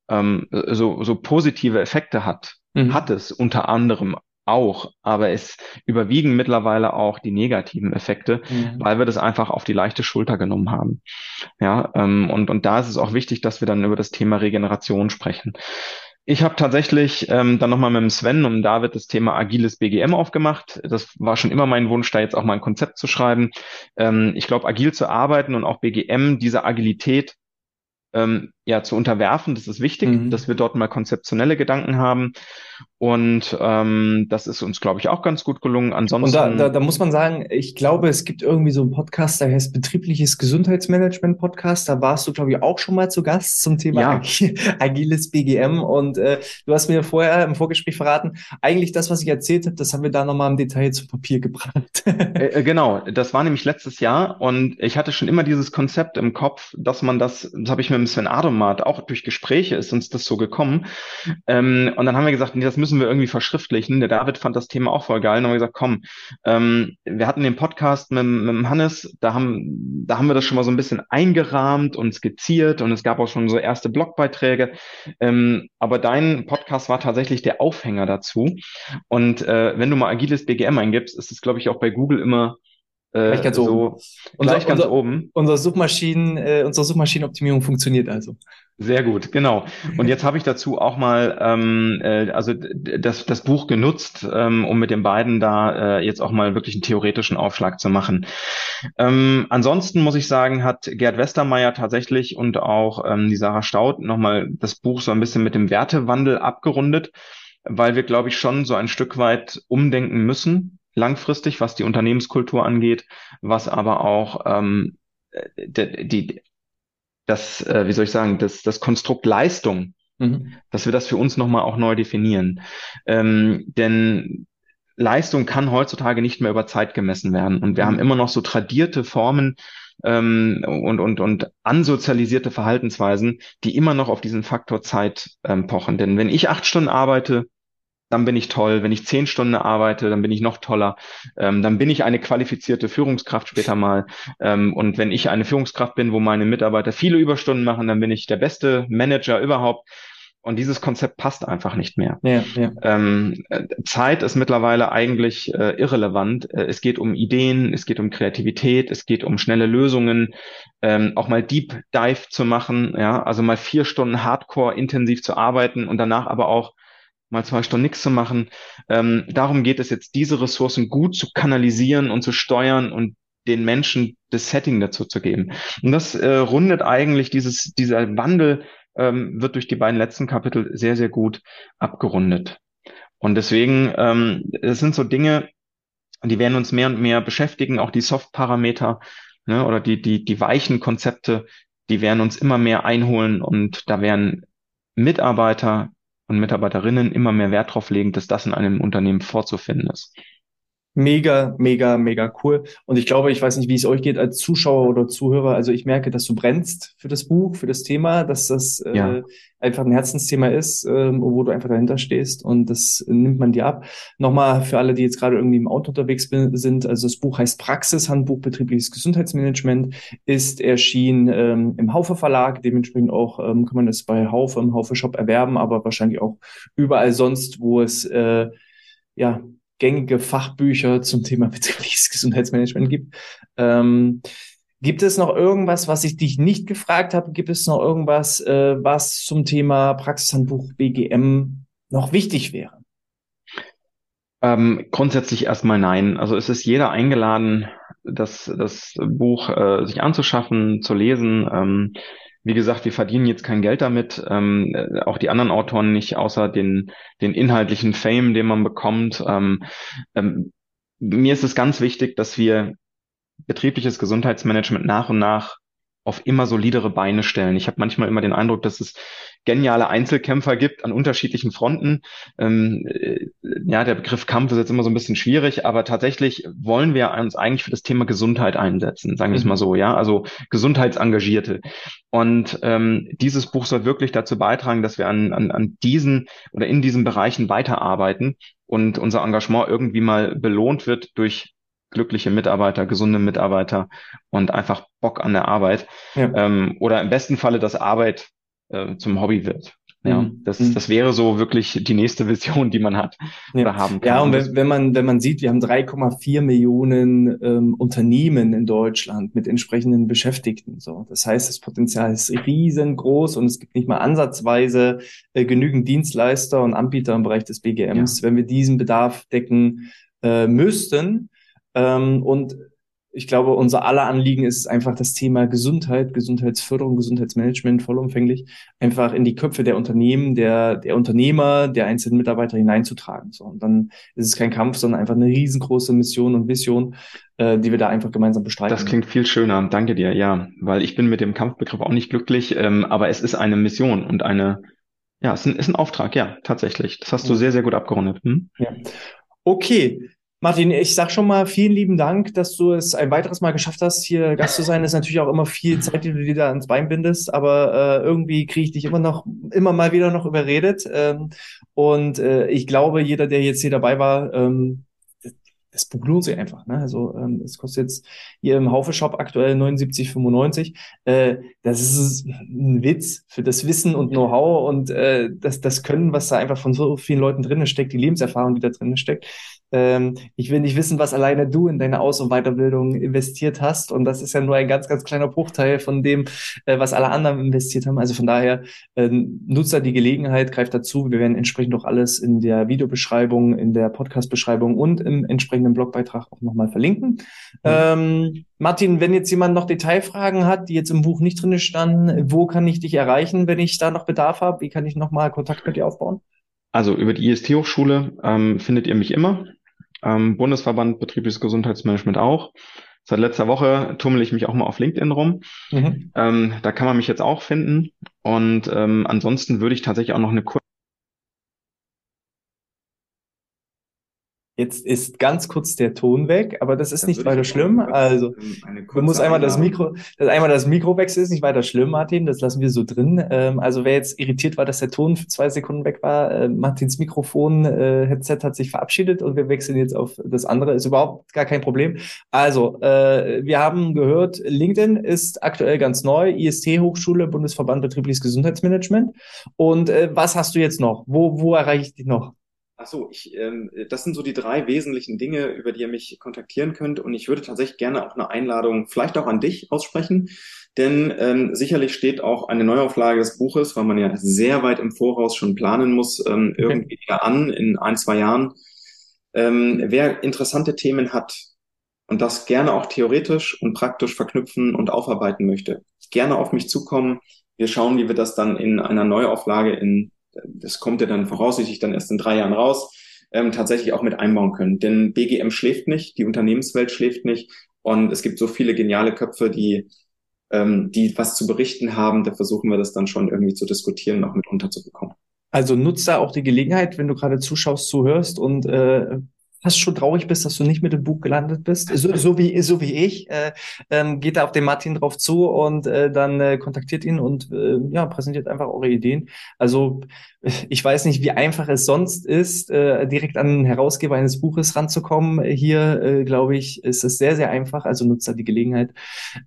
ähm, so, so positive Effekte hat. Mhm. Hat es unter anderem auch, aber es überwiegen mittlerweile auch die negativen Effekte, mhm. weil wir das einfach auf die leichte Schulter genommen haben. Ja, ähm, und, und da ist es auch wichtig, dass wir dann über das Thema Regeneration sprechen. Ich habe tatsächlich ähm, dann nochmal mit dem Sven und David das Thema agiles BGM aufgemacht. Das war schon immer mein Wunsch, da jetzt auch mal ein Konzept zu schreiben. Ähm, ich glaube, agil zu arbeiten und auch BGM, diese Agilität ähm, ja zu unterwerfen. Das ist wichtig, mhm. dass wir dort mal konzeptionelle Gedanken haben. Und ähm, das ist uns, glaube ich, auch ganz gut gelungen. Ansonsten. Und da, da, da muss man sagen, ich glaube, es gibt irgendwie so einen Podcast, der heißt Betriebliches Gesundheitsmanagement Podcast. Da warst du, glaube ich, auch schon mal zu Gast zum Thema ja. agiles BGM. Und äh, du hast mir vorher im Vorgespräch verraten, eigentlich das, was ich erzählt habe, das haben wir da nochmal im Detail zu Papier gebracht. äh, äh, genau, das war nämlich letztes Jahr und ich hatte schon immer dieses Konzept im Kopf, dass man das, das habe ich mit dem Sven Adomat, auch durch Gespräche ist uns das so gekommen. Ähm, und dann haben wir gesagt, nee, das müssen wir irgendwie verschriftlichen. Der David fand das Thema auch voll geil. Und dann haben wir gesagt, komm, ähm, wir hatten den Podcast mit, mit Hannes, da haben, da haben wir das schon mal so ein bisschen eingerahmt und skizziert und es gab auch schon so erste Blogbeiträge. Ähm, aber dein Podcast war tatsächlich der Aufhänger dazu. Und äh, wenn du mal agiles BGM eingibst, ist es, glaube ich, auch bei Google immer äh, ganz so, oben. Unser, gleich ganz unser, oben. Unsere Suchmaschinen, äh, unsere Suchmaschinenoptimierung funktioniert also. Sehr gut, genau. Und jetzt habe ich dazu auch mal ähm, äh, also das, das Buch genutzt, ähm, um mit den beiden da äh, jetzt auch mal wirklich einen theoretischen Aufschlag zu machen. Ähm, ansonsten muss ich sagen, hat Gerd Westermeier tatsächlich und auch ähm, die Sarah Staud nochmal das Buch so ein bisschen mit dem Wertewandel abgerundet, weil wir, glaube ich, schon so ein Stück weit umdenken müssen langfristig, was die Unternehmenskultur angeht, was aber auch ähm, die, die, das, äh, wie soll ich sagen, das, das Konstrukt Leistung, mhm. dass wir das für uns nochmal auch neu definieren. Ähm, denn Leistung kann heutzutage nicht mehr über Zeit gemessen werden. Und wir mhm. haben immer noch so tradierte Formen ähm, und, und, und ansozialisierte Verhaltensweisen, die immer noch auf diesen Faktor Zeit ähm, pochen. Denn wenn ich acht Stunden arbeite, dann bin ich toll. Wenn ich zehn Stunden arbeite, dann bin ich noch toller. Ähm, dann bin ich eine qualifizierte Führungskraft später mal. Ähm, und wenn ich eine Führungskraft bin, wo meine Mitarbeiter viele Überstunden machen, dann bin ich der beste Manager überhaupt. Und dieses Konzept passt einfach nicht mehr. Ja, ja. Ähm, Zeit ist mittlerweile eigentlich äh, irrelevant. Äh, es geht um Ideen, es geht um Kreativität, es geht um schnelle Lösungen, ähm, auch mal Deep Dive zu machen, ja, also mal vier Stunden Hardcore intensiv zu arbeiten und danach aber auch mal zwei Stunden nichts zu machen. Ähm, darum geht es jetzt, diese Ressourcen gut zu kanalisieren und zu steuern und den Menschen das Setting dazu zu geben. Und das äh, rundet eigentlich dieses, dieser Wandel ähm, wird durch die beiden letzten Kapitel sehr, sehr gut abgerundet. Und deswegen, ähm, sind so Dinge, die werden uns mehr und mehr beschäftigen, auch die Soft-Parameter ne, oder die, die, die weichen Konzepte, die werden uns immer mehr einholen und da werden Mitarbeiter, und Mitarbeiterinnen immer mehr Wert drauf legen, dass das in einem Unternehmen vorzufinden ist. Mega, mega, mega cool. Und ich glaube, ich weiß nicht, wie es euch geht als Zuschauer oder Zuhörer. Also ich merke, dass du brennst für das Buch, für das Thema, dass das äh, ja. äh, einfach ein Herzensthema ist, ähm, wo du einfach dahinter stehst und das nimmt man dir ab. Nochmal für alle, die jetzt gerade irgendwie im Auto unterwegs sind. Also das Buch heißt Praxis, Handbuch betriebliches Gesundheitsmanagement, ist erschienen ähm, im Haufe Verlag. Dementsprechend auch ähm, kann man es bei Haufe im Haufe Shop erwerben, aber wahrscheinlich auch überall sonst, wo es äh, ja gängige Fachbücher zum Thema betriebliches Gesundheitsmanagement gibt. Ähm, gibt es noch irgendwas, was ich dich nicht gefragt habe? Gibt es noch irgendwas, äh, was zum Thema Praxishandbuch BGM noch wichtig wäre? Ähm, grundsätzlich erstmal nein. Also es ist jeder eingeladen, das, das Buch äh, sich anzuschaffen, zu lesen. Ähm, wie gesagt, wir verdienen jetzt kein Geld damit, ähm, äh, auch die anderen Autoren nicht, außer den, den inhaltlichen Fame, den man bekommt. Ähm, ähm, mir ist es ganz wichtig, dass wir betriebliches Gesundheitsmanagement nach und nach auf immer solidere Beine stellen. Ich habe manchmal immer den Eindruck, dass es geniale Einzelkämpfer gibt an unterschiedlichen Fronten. Ähm, äh, ja, der Begriff Kampf ist jetzt immer so ein bisschen schwierig, aber tatsächlich wollen wir uns eigentlich für das Thema Gesundheit einsetzen, sagen wir es mhm. mal so, ja, also Gesundheitsengagierte. Und ähm, dieses Buch soll wirklich dazu beitragen, dass wir an, an, an diesen oder in diesen Bereichen weiterarbeiten und unser Engagement irgendwie mal belohnt wird durch glückliche Mitarbeiter, gesunde Mitarbeiter und einfach Bock an der Arbeit. Ja. Ähm, oder im besten Falle, dass Arbeit äh, zum Hobby wird. Ja, mhm. das, mhm. das wäre so wirklich die nächste Vision, die man hat ja. oder haben kann. Ja, und wenn, wenn man, wenn man sieht, wir haben 3,4 Millionen ähm, Unternehmen in Deutschland mit entsprechenden Beschäftigten. So, das heißt, das Potenzial ist riesengroß und es gibt nicht mal ansatzweise äh, genügend Dienstleister und Anbieter im Bereich des BGMs. Ja. Wenn wir diesen Bedarf decken äh, müssten, ähm, und ich glaube, unser aller Anliegen ist es einfach das Thema Gesundheit, Gesundheitsförderung, Gesundheitsmanagement vollumfänglich einfach in die Köpfe der Unternehmen, der, der Unternehmer, der einzelnen Mitarbeiter hineinzutragen. So, und dann ist es kein Kampf, sondern einfach eine riesengroße Mission und Vision, äh, die wir da einfach gemeinsam bestreiten. Das klingt viel schöner. Danke dir. Ja, weil ich bin mit dem Kampfbegriff auch nicht glücklich, ähm, aber es ist eine Mission und eine, ja, es ist ein, ist ein Auftrag. Ja, tatsächlich. Das hast du sehr, sehr gut abgerundet. Hm? Ja. Okay, Martin, ich sag schon mal vielen lieben Dank, dass du es ein weiteres Mal geschafft hast, hier Gast zu sein. Das ist natürlich auch immer viel Zeit, die du dir da ans Bein bindest, aber äh, irgendwie kriege ich dich immer noch, immer mal wieder noch überredet. Ähm, und äh, ich glaube, jeder, der jetzt hier dabei war, ähm, das Buch lohnt sich einfach. Ne? Also ähm, es kostet jetzt hier im Haufe-Shop aktuell 79,95. Äh, das ist ein Witz für das Wissen und Know-how und äh, das, das Können, was da einfach von so vielen Leuten drin steckt, die Lebenserfahrung, die da drin steckt. Ähm, ich will nicht wissen, was alleine du in deine Aus- und Weiterbildung investiert hast. Und das ist ja nur ein ganz, ganz kleiner Bruchteil von dem, äh, was alle anderen investiert haben. Also von daher, äh, nutzt da die Gelegenheit, greift dazu. Wir werden entsprechend auch alles in der Videobeschreibung, in der Podcast-Beschreibung und im entsprechenden Blogbeitrag auch nochmal verlinken. Mhm. Ähm, Martin, wenn jetzt jemand noch Detailfragen hat, die jetzt im Buch nicht drin standen, wo kann ich dich erreichen, wenn ich da noch Bedarf habe? Wie kann ich nochmal Kontakt mit dir aufbauen? Also über die IST-Hochschule ähm, findet ihr mich immer ähm, Bundesverband Betriebliches Gesundheitsmanagement auch. Seit letzter Woche tummel ich mich auch mal auf LinkedIn rum. Mhm. Ähm, da kann man mich jetzt auch finden. Und ähm, ansonsten würde ich tatsächlich auch noch eine kurze Jetzt ist ganz kurz der Ton weg, aber das ist Dann nicht weiter schlimm. Also du musst einmal das Mikro, das einmal das Mikro wechseln, ist nicht weiter schlimm, Martin. Das lassen wir so drin. Ähm, also wer jetzt irritiert war, dass der Ton für zwei Sekunden weg war, äh, Martins Mikrofon äh, Headset hat sich verabschiedet und wir wechseln jetzt auf das andere. Ist überhaupt gar kein Problem. Also äh, wir haben gehört, LinkedIn ist aktuell ganz neu, IST Hochschule, Bundesverband Betriebliches Gesundheitsmanagement. Und äh, was hast du jetzt noch? Wo wo erreiche ich dich noch? Ach so, ich, ähm, das sind so die drei wesentlichen Dinge, über die ihr mich kontaktieren könnt. Und ich würde tatsächlich gerne auch eine Einladung, vielleicht auch an dich aussprechen. Denn ähm, sicherlich steht auch eine Neuauflage des Buches, weil man ja sehr weit im Voraus schon planen muss, ähm, irgendwie wieder an in ein, zwei Jahren. Ähm, wer interessante Themen hat und das gerne auch theoretisch und praktisch verknüpfen und aufarbeiten möchte, gerne auf mich zukommen. Wir schauen, wie wir das dann in einer Neuauflage in das kommt ja dann voraussichtlich dann erst in drei Jahren raus, ähm, tatsächlich auch mit einbauen können. Denn BGM schläft nicht, die Unternehmenswelt schläft nicht und es gibt so viele geniale Köpfe, die ähm, die was zu berichten haben, da versuchen wir das dann schon irgendwie zu diskutieren, noch mit unterzubekommen. Also nutzt da auch die Gelegenheit, wenn du gerade zuschaust, zuhörst und äh, fast schon traurig bist, dass du nicht mit dem Buch gelandet bist, so, so wie so wie ich, äh, ähm, geht da auf den Martin drauf zu und äh, dann äh, kontaktiert ihn und äh, ja präsentiert einfach eure Ideen. Also ich weiß nicht, wie einfach es sonst ist, äh, direkt an den Herausgeber eines Buches ranzukommen. Hier äh, glaube ich, ist es sehr sehr einfach. Also nutzt da die Gelegenheit.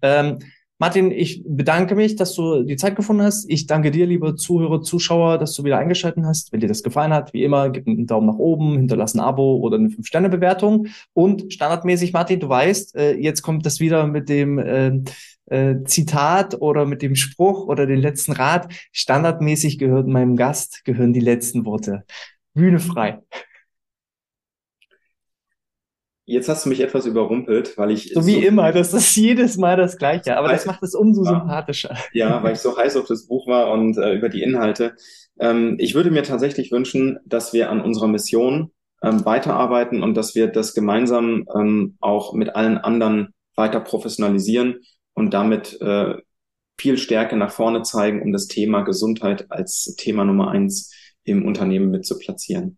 Ähm, Martin, ich bedanke mich, dass du die Zeit gefunden hast. Ich danke dir, liebe Zuhörer, Zuschauer, dass du wieder eingeschaltet hast. Wenn dir das gefallen hat, wie immer, gib einen Daumen nach oben, hinterlass ein Abo oder eine 5-Sterne-Bewertung. Und standardmäßig, Martin, du weißt, äh, jetzt kommt das wieder mit dem äh, äh, Zitat oder mit dem Spruch oder den letzten Rat. Standardmäßig gehört meinem Gast, gehören die letzten Worte. Bühne frei. Jetzt hast du mich etwas überrumpelt, weil ich. So wie so immer, das ist jedes Mal das Gleiche, aber das macht es umso ja, sympathischer. Ja, weil ich so heiß auf das Buch war und äh, über die Inhalte. Ähm, ich würde mir tatsächlich wünschen, dass wir an unserer Mission ähm, weiterarbeiten und dass wir das gemeinsam ähm, auch mit allen anderen weiter professionalisieren und damit äh, viel Stärke nach vorne zeigen, um das Thema Gesundheit als Thema Nummer eins im Unternehmen mit zu platzieren.